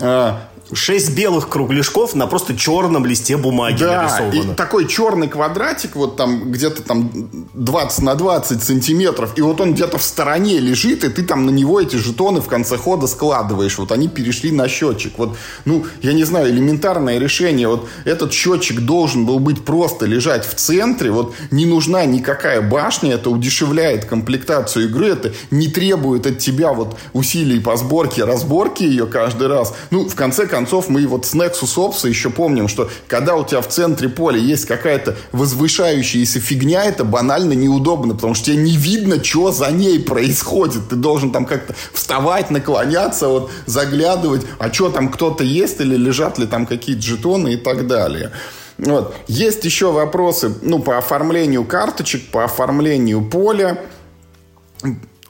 а, Шесть белых кругляшков на просто черном листе бумаги да, нарисовано. и такой черный квадратик, вот там где-то там 20 на 20 сантиметров, и вот он где-то в стороне лежит, и ты там на него эти жетоны в конце хода складываешь. Вот они перешли на счетчик. Вот, ну, я не знаю, элементарное решение. Вот этот счетчик должен был быть просто лежать в центре. Вот не нужна никакая башня, это удешевляет комплектацию игры, это не требует от тебя вот усилий по сборке, разборке ее каждый раз. Ну, в конце концов, концов, мы вот с Nexus Ops еще помним, что когда у тебя в центре поля есть какая-то возвышающаяся фигня, это банально неудобно, потому что тебе не видно, что за ней происходит. Ты должен там как-то вставать, наклоняться, вот заглядывать, а что там кто-то есть или лежат ли там какие-то жетоны и так далее. Вот. Есть еще вопросы ну, по оформлению карточек, по оформлению поля.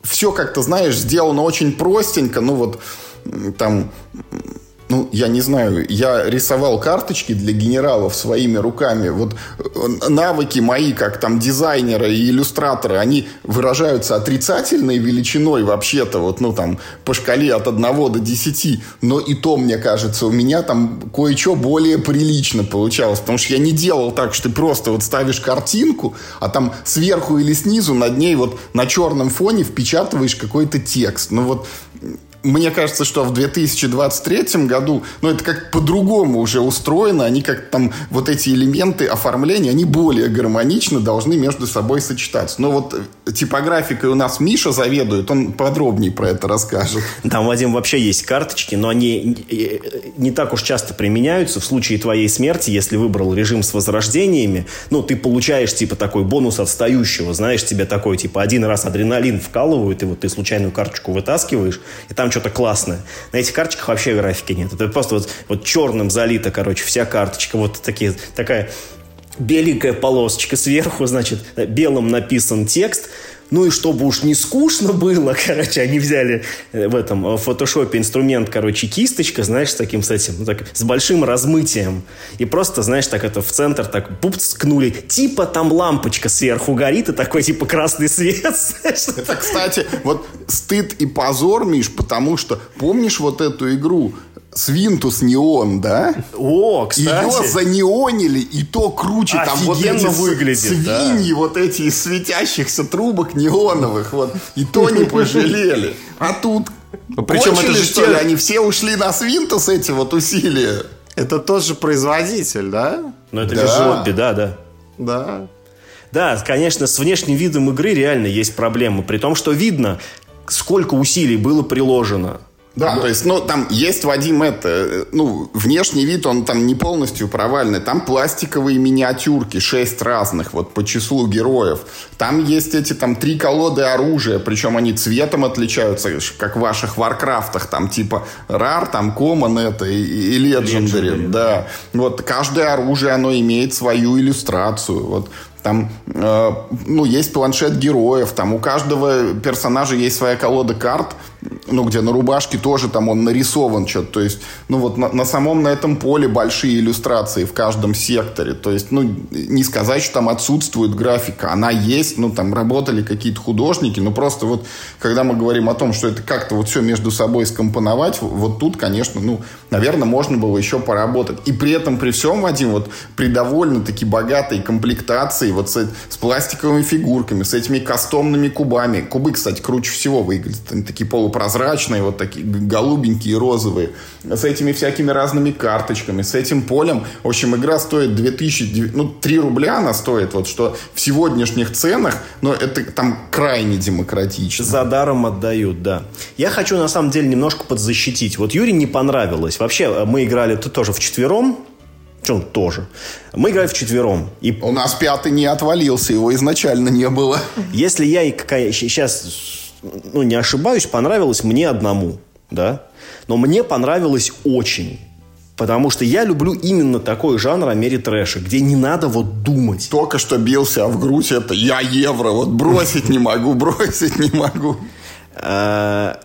Все как-то, знаешь, сделано очень простенько. Ну вот там ну, я не знаю, я рисовал карточки для генералов своими руками. Вот э, навыки мои, как там дизайнера и иллюстратора, они выражаются отрицательной величиной вообще-то, вот, ну, там, по шкале от 1 до 10. Но и то, мне кажется, у меня там кое-что более прилично получалось. Потому что я не делал так, что ты просто вот ставишь картинку, а там сверху или снизу над ней вот на черном фоне впечатываешь какой-то текст. Ну, вот мне кажется, что в 2023 году, ну, это как по-другому уже устроено, они как там, вот эти элементы оформления, они более гармонично должны между собой сочетаться. Но вот типографикой у нас Миша заведует, он подробнее про это расскажет. Там, Вадим, вообще есть карточки, но они не так уж часто применяются. В случае твоей смерти, если выбрал режим с возрождениями, ну, ты получаешь, типа, такой бонус отстающего, знаешь, тебе такой, типа, один раз адреналин вкалывают, и вот ты случайную карточку вытаскиваешь, и там что-то классное. На этих карточках вообще графики нет. Это просто вот, вот черным залита, короче, вся карточка. Вот такие, такая беленькая полосочка сверху, значит, белым написан текст. Ну и чтобы уж не скучно было, короче, они взяли э, в этом в фотошопе инструмент, короче, кисточка, знаешь, с таким, с этим, ну, так, с большим размытием. И просто, знаешь, так это в центр так пуп ткнули. Типа там лампочка сверху горит, и такой типа красный свет. Это, кстати, вот стыд и позор, Миш, потому что помнишь вот эту игру Свинтус Неон, да? О, кстати. Ее занеонили, и то круче. Там вот эти выглядит, свиньи, да. вот эти из светящихся трубок неоновых, вот. И то не пожалели. А тут ну, Причем это же что ли? Они все ушли на Свинтус эти вот усилия. Это тот же производитель, да? Ну, это да. лишь да, да. Да. Да, конечно, с внешним видом игры реально есть проблемы. При том, что видно, сколько усилий было приложено. Да, ну, то есть, ну, там есть, Вадим, это, ну, внешний вид, он там не полностью провальный. Там пластиковые миниатюрки, шесть разных, вот, по числу героев. Там есть эти, там, три колоды оружия, причем они цветом отличаются, как в ваших Варкрафтах, там, типа, Рар, там, Common это и, и Legendary, Legendary, да. Вот, каждое оружие, оно имеет свою иллюстрацию, вот. Там, э, ну, есть планшет героев, там у каждого персонажа есть своя колода карт, ну, где на рубашке тоже там он нарисован что-то. То есть, ну, вот на, на самом на этом поле большие иллюстрации в каждом секторе. То есть, ну, не сказать, что там отсутствует графика. Она есть, ну, там работали какие-то художники, но просто вот, когда мы говорим о том, что это как-то вот все между собой скомпоновать, вот тут, конечно, ну, наверное, можно было еще поработать. И при этом, при всем, Вадим, вот при довольно-таки богатой комплектации, вот с, с пластиковыми фигурками, с этими кастомными кубами. Кубы, кстати, круче всего выглядят. Они такие полупрозрачные, вот такие голубенькие, розовые. С этими всякими разными карточками, с этим полем. В общем, игра стоит 2000, ну, 3 рубля она стоит, вот что в сегодняшних ценах, но это там крайне демократично. За даром отдают, да. Я хочу, на самом деле, немножко подзащитить. Вот Юре не понравилось. Вообще, мы играли тут тоже в четвером, причем тоже. Мы играли в четвером. И... У нас пятый не отвалился, его изначально не было. Если я и какая, сейчас ну, не ошибаюсь, понравилось мне одному, да. Но мне понравилось очень. Потому что я люблю именно такой жанр Америтрэша, где не надо вот думать. Только что бился а в грудь это «я евро», вот бросить не могу, бросить не могу. А,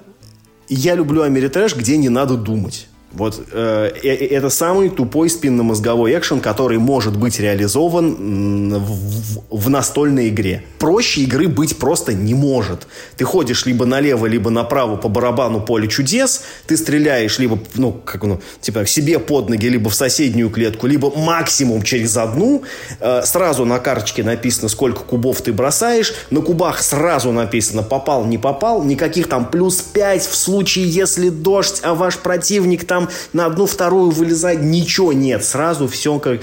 я люблю Америтрэш, где не надо думать. Вот э, э, э, это самый тупой спинномозговой экшен, который может быть реализован в, в настольной игре. Проще игры быть просто не может. Ты ходишь либо налево, либо направо по барабану поле чудес, ты стреляешь либо, ну, как ну, типа себе под ноги, либо в соседнюю клетку, либо максимум через одну. Э, сразу на карточке написано, сколько кубов ты бросаешь. На кубах сразу написано, попал, не попал. Никаких там плюс 5 в случае, если дождь, а ваш противник там там на одну-вторую вылезать, ничего нет. Сразу все как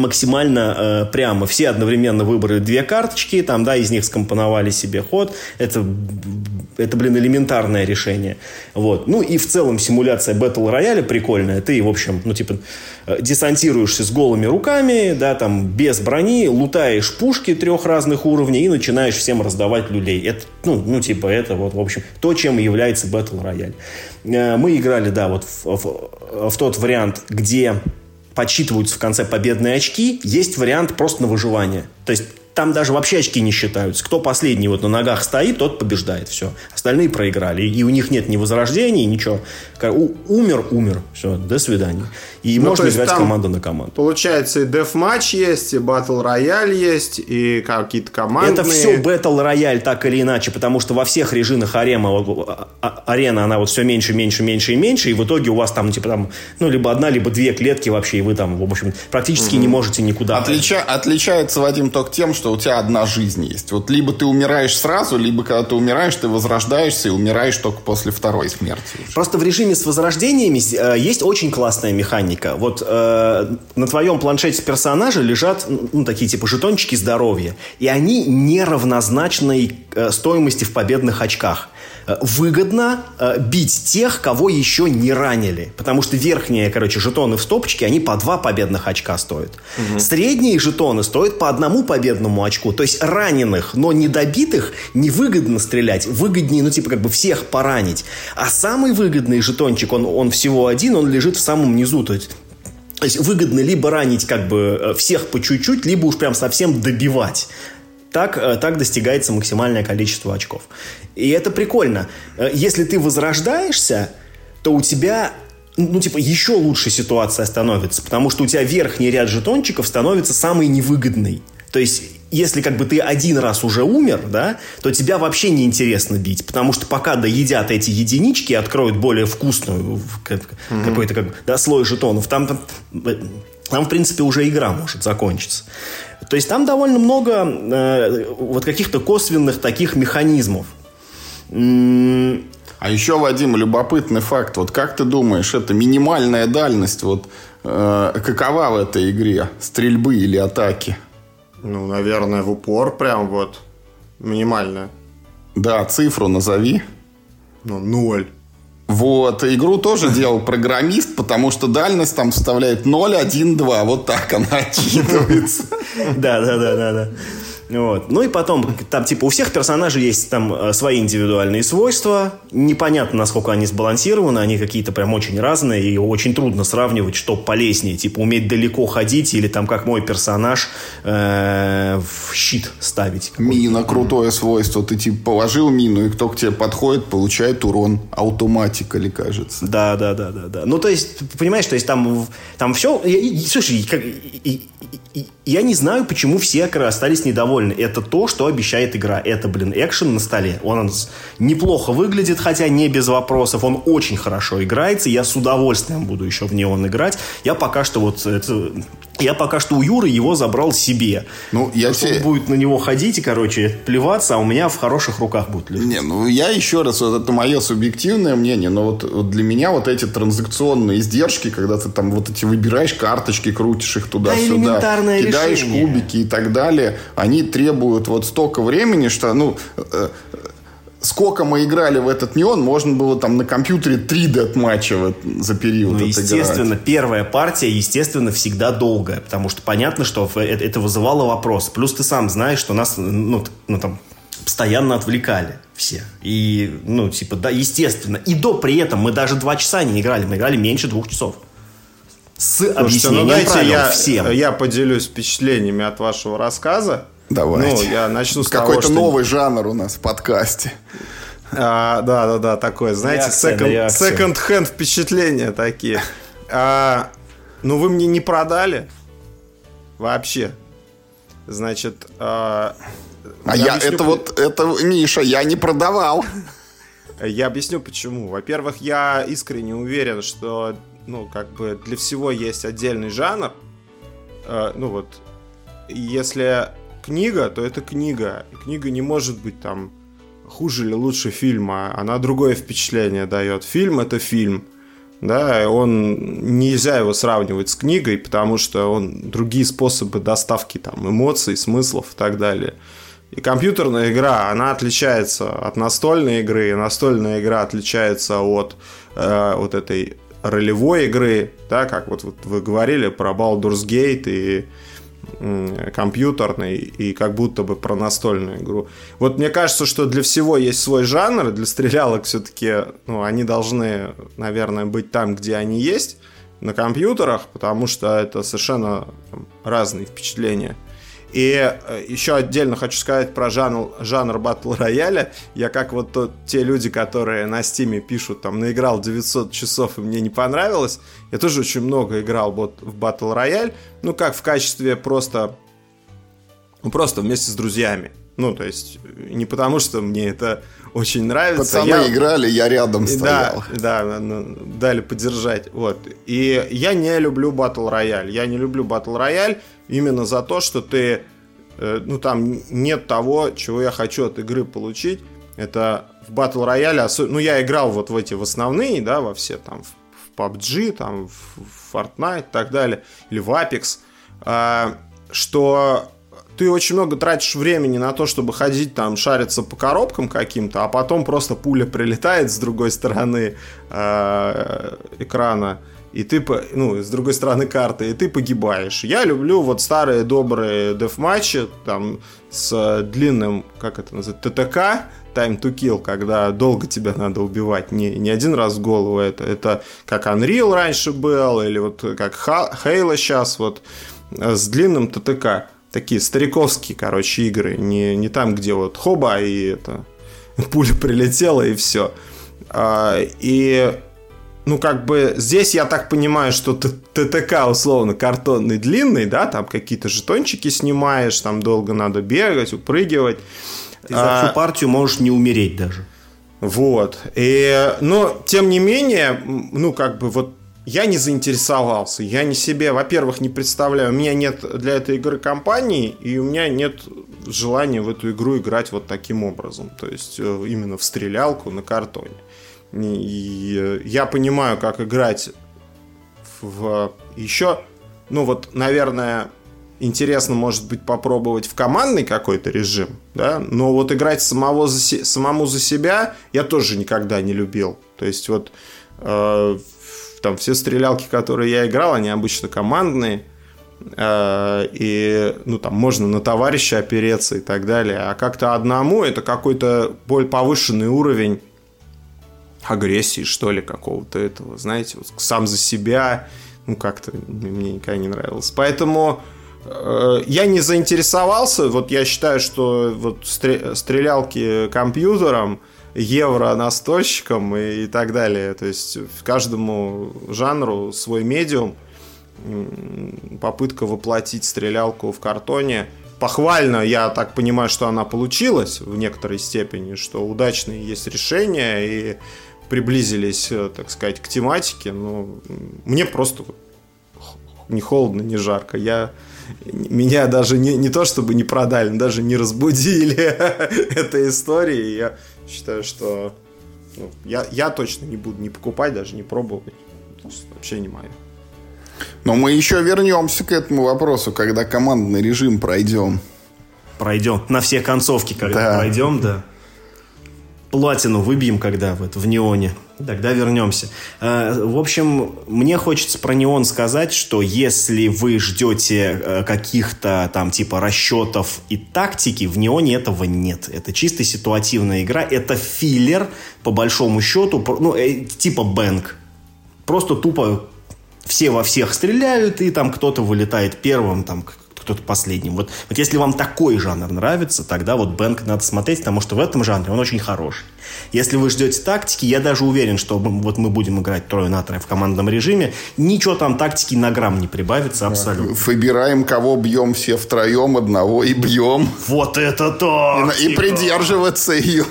максимально э, прямо. Все одновременно выбрали две карточки, там, да, из них скомпоновали себе ход. Это, это блин, элементарное решение. Вот. Ну и в целом симуляция Battle Royale прикольная. Ты, в общем, ну, типа, э, десантируешься с голыми руками, да, там, без брони, лутаешь пушки трех разных уровней и начинаешь всем раздавать люлей. Это, ну, ну, типа, это вот, в общем, то, чем является Battle Royale. Э, мы играли, да, вот в, в, в тот вариант, где подсчитываются в конце победные очки, есть вариант просто на выживание. То есть там даже вообще очки не считаются. Кто последний вот на ногах стоит, тот побеждает. Все. Остальные проиграли. И у них нет ни возрождений, ничего. Умер, умер. Все, до свидания. И ну, можно играть команда на команду. Получается, и деф-матч есть, и батл рояль есть, и какие-то команды. Это все батл рояль так или иначе, потому что во всех режимах арена, а, а, арена, она вот все меньше, меньше, меньше и меньше, и в итоге у вас там, типа, там, ну, либо одна, либо две клетки вообще, и вы там, в общем, практически угу. не можете никуда. Отлича... Отличается, Вадим, только тем, что у тебя одна жизнь есть. Вот либо ты умираешь сразу, либо когда ты умираешь, ты возрождаешься и умираешь только после второй смерти. Просто в режиме с возрождениями э, есть очень классная механика механика. Вот э, на твоем планшете персонажа лежат ну, такие типа жетончики здоровья. И они неравнозначной э, стоимости в победных очках. Э, выгодно э, бить тех, кого еще не ранили. Потому что верхние, короче, жетоны в стопочке, они по два победных очка стоят. Угу. Средние жетоны стоят по одному победному очку. То есть раненых, но недобитых невыгодно стрелять. Выгоднее, ну, типа, как бы всех поранить. А самый выгодный жетончик, он, он всего один, он лежит в самом низу. То есть то есть выгодно либо ранить как бы э, всех по чуть-чуть, либо уж прям совсем добивать. Так, э, так достигается максимальное количество очков. И это прикольно. Э, если ты возрождаешься, то у тебя ну, типа, еще лучше ситуация становится, потому что у тебя верхний ряд жетончиков становится самый невыгодный. То есть, если как бы ты один раз уже умер, да, то тебя вообще не интересно бить, потому что пока доедят эти единички и откроют более вкусную mm-hmm. какой-то как, да, слой жетонов, там, там, там, в принципе, уже игра может закончиться. То есть там довольно много э, вот каких-то косвенных таких механизмов. А еще, Вадим, любопытный факт. Вот как ты думаешь, это минимальная дальность, вот э, какова в этой игре? Стрельбы или атаки? Ну, наверное, в упор прям вот минимальная. Да, цифру назови. Ну, ноль. Вот, игру тоже делал программист, потому что дальность там вставляет 0, 1, 2. Вот так она отчитывается. Да, да, да, да, да. Вот. Ну и потом, там, типа, у всех персонажей есть там э, свои индивидуальные свойства. Непонятно, насколько они сбалансированы. Они какие-то прям очень разные. И очень трудно сравнивать, что полезнее. Типа, уметь далеко ходить или там, как мой персонаж, э, в щит ставить. Мина крутое свойство. Ты, типа, положил мину, и кто к тебе подходит, получает урон. Автоматикали, кажется. Да, да, да, да, да. Ну, то есть, понимаешь, то есть там, там все... Слушай, как, я не знаю, почему все остались недовольны. Это то, что обещает игра. Это, блин, экшен на столе. Он неплохо выглядит, хотя не без вопросов. Он очень хорошо играется. Я с удовольствием буду еще в него играть. Я пока что вот... Это, я пока что у Юры его забрал себе. Ну, я тебе... Он будет на него ходить и, короче, плеваться, а у меня в хороших руках будет лежать. Не, ну, я еще раз, вот это мое субъективное мнение, но вот, вот для меня вот эти транзакционные издержки, когда ты там вот эти выбираешь карточки, крутишь их туда-сюда, да, кидаешь решение. кубики и так далее, они требуют вот столько времени, что, ну, э, сколько мы играли в этот неон, можно было там на компьютере 3 дет-матча вот за период Ну, естественно, первая партия, естественно, всегда долгая, потому что понятно, что это вызывало вопрос. Плюс ты сам знаешь, что нас, ну, ну там, постоянно отвлекали все. И, ну, типа, да, естественно. И до при этом мы даже два часа не играли, мы играли меньше двух часов. С Слушайте, объяснением ну, дайте я, всем. Я поделюсь впечатлениями от вашего рассказа. Давайте. Ну, я начну с Какой-то того, новый что... жанр у нас в подкасте. А, да, да, да, такое, знаете, second, second hand впечатления такие. А, ну, вы мне не продали вообще. Значит, а, а я, я объясню, это вот, это, Миша, я не продавал. Я объясню почему. Во-первых, я искренне уверен, что, ну, как бы для всего есть отдельный жанр. Э, ну вот, если книга, то это книга. Книга не может быть там хуже или лучше фильма. Она другое впечатление дает. Фильм это фильм. Да, он нельзя его сравнивать с книгой, потому что он другие способы доставки там эмоций, смыслов и так далее. И компьютерная игра, она отличается от настольной игры, настольная игра отличается от э, вот этой ролевой игры, да, как вот, вот вы говорили про Baldur's Gate и компьютерный и как будто бы про настольную игру. Вот мне кажется, что для всего есть свой жанр, для стрелялок все-таки, ну, они должны, наверное, быть там, где они есть, на компьютерах, потому что это совершенно там, разные впечатления. И э, еще отдельно хочу сказать про жанр, жанр battle royale я. Я как вот тот, те люди, которые на Steam е пишут, там, наиграл 900 часов и мне не понравилось. Я тоже очень много играл вот в battle royale. Ну, как в качестве просто... Ну, просто вместе с друзьями. Ну, то есть, не потому что мне это очень нравится. Пацаны я... играли, я рядом стоял. Да, да, дали поддержать. Вот. И я не люблю батл рояль. Я не люблю батл рояль именно за то, что ты, э, ну там нет того, чего я хочу от игры получить. Это в Battle Royale, ну я играл вот в эти в основные, да, во все там в PUBG, там в Fortnite и так далее, или в Apex, а, что ты очень много тратишь времени на то, чтобы ходить там, шариться по коробкам каким-то, а потом просто пуля прилетает с другой стороны э, экрана, и ты, ну, с другой стороны карты, и ты погибаешь. Я люблю вот старые добрые деф-матчи, там, с длинным, как это называется, ТТК, Time to Kill, когда долго тебя надо убивать, не, не один раз в голову, это, это как Unreal раньше был, или вот как Halo сейчас, вот, с длинным ТТК. такие стариковские, короче, игры. Не, не там, где вот хоба и это пуля прилетела и все. А, и ну, как бы здесь я так понимаю, что ТТК условно картонный длинный, да, там какие-то жетончики снимаешь, там долго надо бегать, упрыгивать. Ты за всю а, партию можешь не умереть даже. Вот. И, но, тем не менее, ну, как бы вот я не заинтересовался. Я не себе, во-первых, не представляю. У меня нет для этой игры компании, и у меня нет желания в эту игру играть вот таким образом. То есть э, именно в стрелялку на картоне. И я понимаю, как играть в еще, ну вот, наверное, интересно, может быть, попробовать в командный какой-то режим, да, но вот играть самого за, самому за себя я тоже никогда не любил. То есть вот э, там все стрелялки, которые я играл, они обычно командные, э, и ну там можно на товарища опереться и так далее, а как-то одному это какой-то более повышенный уровень агрессии, что ли, какого-то этого, знаете, вот сам за себя, ну, как-то мне никогда не нравилось. Поэтому э, я не заинтересовался, вот я считаю, что вот стрелялки компьютером, евро настольщиком и, и так далее, то есть каждому жанру свой медиум, попытка воплотить стрелялку в картоне – похвально, я так понимаю, что она получилась в некоторой степени, что удачные есть решения, и приблизились, э, так сказать, к тематике, но мне просто не холодно, не жарко. Я меня даже не, не то чтобы не продали, даже не разбудили этой истории. Я считаю, что ну, я, я точно не буду не покупать, даже не пробовать. Вообще не мое. Но мы еще вернемся к этому вопросу, когда командный режим пройдем. Пройдем. На все концовки, когда да. пройдем, да платину выбьем, когда вот в неоне. Тогда вернемся. Э, в общем, мне хочется про неон сказать, что если вы ждете э, каких-то там типа расчетов и тактики, в неоне этого нет. Это чисто ситуативная игра. Это филлер, по большому счету, ну, э, типа бэнк. Просто тупо все во всех стреляют, и там кто-то вылетает первым, там кто-то последним. Вот, вот если вам такой жанр нравится, тогда вот Бэнк надо смотреть, потому что в этом жанре он очень хороший. Если вы ждете тактики, я даже уверен, что вот мы будем играть трое на трое в командном режиме, ничего там тактики на грамм не прибавится абсолютно. Выбираем, кого бьем все втроем, одного и бьем. Вот это то! И, и придерживаться ее.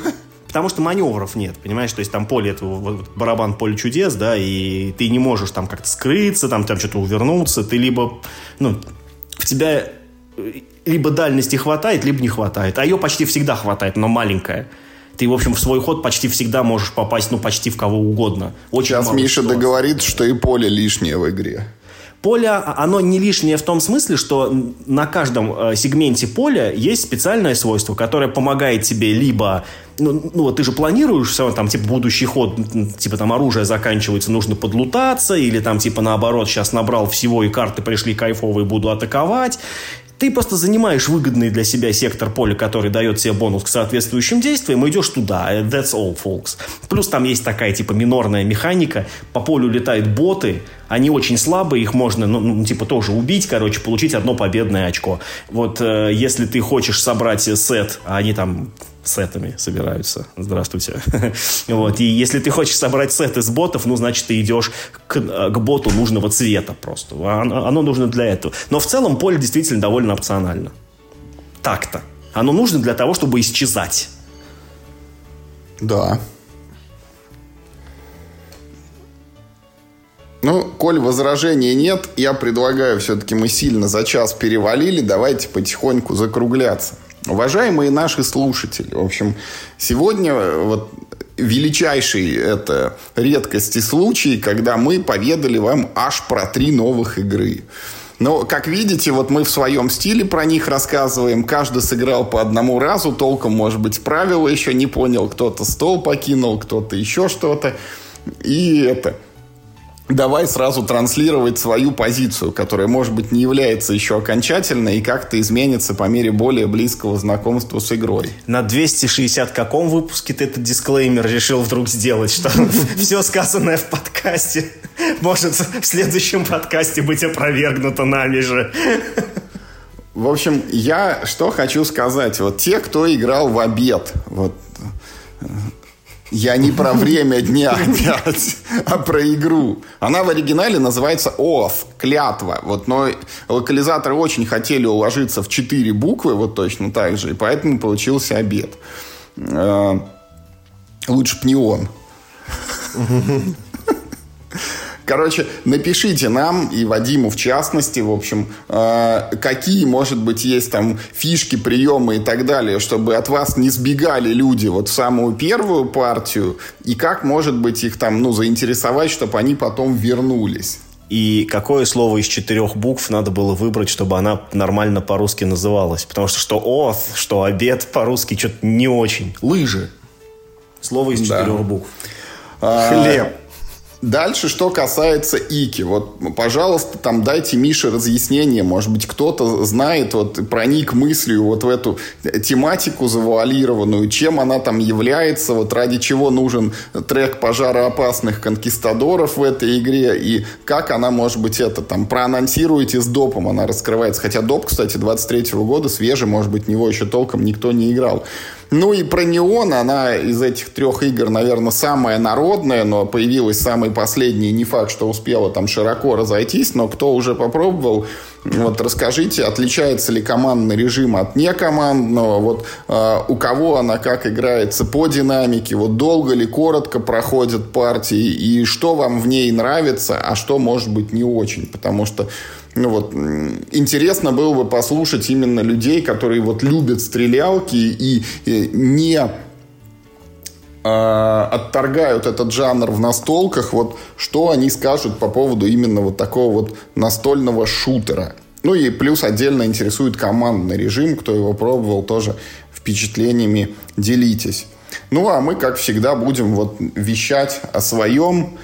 Потому что маневров нет, понимаешь? То есть там поле, это вот, барабан поле чудес, да, и ты не можешь там как-то скрыться, там, там что-то увернуться, ты либо, ну, в тебя э, либо дальности хватает, либо не хватает. А ее почти всегда хватает, но маленькая. Ты, в общем, в свой ход почти всегда можешь попасть, ну, почти в кого угодно. Очень Сейчас Миша договорит, что и поле лишнее в игре. Поле, а, оно не лишнее в том смысле, что на каждом э, сегменте поля есть специальное свойство, которое помогает тебе либо ну, ну вот ты же планируешь все, там, типа, будущий ход, типа, там, оружие заканчивается, нужно подлутаться, или там, типа, наоборот, сейчас набрал всего, и карты пришли кайфовые, буду атаковать. Ты просто занимаешь выгодный для себя сектор поля, который дает тебе бонус к соответствующим действиям, и идешь туда. That's all, folks. Плюс там есть такая, типа, минорная механика. По полю летают боты, они очень слабые, их можно, ну, ну типа, тоже убить, короче, получить одно победное очко. Вот э, если ты хочешь собрать сет, а они там сетами собираются. Здравствуйте. вот. И если ты хочешь собрать сет из ботов, ну, значит, ты идешь к, к боту нужного цвета просто. Оно, оно нужно для этого. Но в целом поле действительно довольно опционально. Так-то. Оно нужно для того, чтобы исчезать. Да. Ну, коль возражений нет, я предлагаю, все-таки мы сильно за час перевалили, давайте потихоньку закругляться. Уважаемые наши слушатели, в общем, сегодня вот величайший это редкость и случай, когда мы поведали вам аж про три новых игры. Но, как видите, вот мы в своем стиле про них рассказываем. Каждый сыграл по одному разу, толком, может быть, правила еще не понял. Кто-то стол покинул, кто-то еще что-то. И это давай сразу транслировать свою позицию, которая, может быть, не является еще окончательной и как-то изменится по мере более близкого знакомства с игрой. На 260 каком выпуске ты этот дисклеймер решил вдруг сделать, что все сказанное в подкасте может в следующем подкасте быть опровергнуто нами же? В общем, я что хочу сказать. Вот те, кто играл в обед, вот я не про время дня опять, а про игру. Она в оригинале называется Oath, клятва. Вот, но локализаторы очень хотели уложиться в четыре буквы, вот точно так же, и поэтому получился обед. Э, лучше б не он. Короче, напишите нам и Вадиму в частности, в общем, э, какие, может быть, есть там фишки, приемы и так далее, чтобы от вас не сбегали люди вот в самую первую партию, и как, может быть, их там, ну, заинтересовать, чтобы они потом вернулись. И какое слово из четырех букв надо было выбрать, чтобы она нормально по-русски называлась? Потому что что «оth», что «обед» по-русски что-то не очень. Лыжи. Слово из да. четырех букв. А, Хлеб. Дальше, что касается Ики. Вот, пожалуйста, там дайте Мише разъяснение. Может быть, кто-то знает, вот проник мыслью вот в эту тематику завуалированную, чем она там является, вот ради чего нужен трек пожароопасных конкистадоров в этой игре, и как она, может быть, это там проанонсируете с допом, она раскрывается. Хотя доп, кстати, 23 -го года свежий, может быть, него еще толком никто не играл. Ну и про Неон, она из этих трех игр, наверное, самая народная, но появилась самой последней. Не факт, что успела там широко разойтись, но кто уже попробовал, вот расскажите, отличается ли командный режим от некомандного, вот э, у кого она как играется по динамике, вот долго ли, коротко проходят партии, и что вам в ней нравится, а что может быть не очень, потому что ну вот, интересно было бы послушать именно людей, которые вот любят стрелялки и, и не отторгают этот жанр в настолках, вот что они скажут по поводу именно вот такого вот настольного шутера. Ну и плюс отдельно интересует командный режим, кто его пробовал, тоже впечатлениями делитесь. Ну а мы, как всегда, будем вот вещать о своем,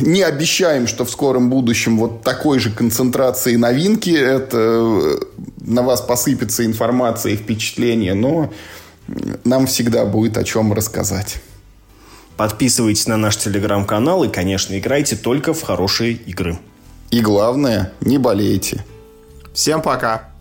не обещаем, что в скором будущем вот такой же концентрации новинки это э, на вас посыпется информация и впечатления, но нам всегда будет о чем рассказать. Подписывайтесь на наш телеграм-канал и, конечно, играйте только в хорошие игры. И главное, не болейте. Всем пока.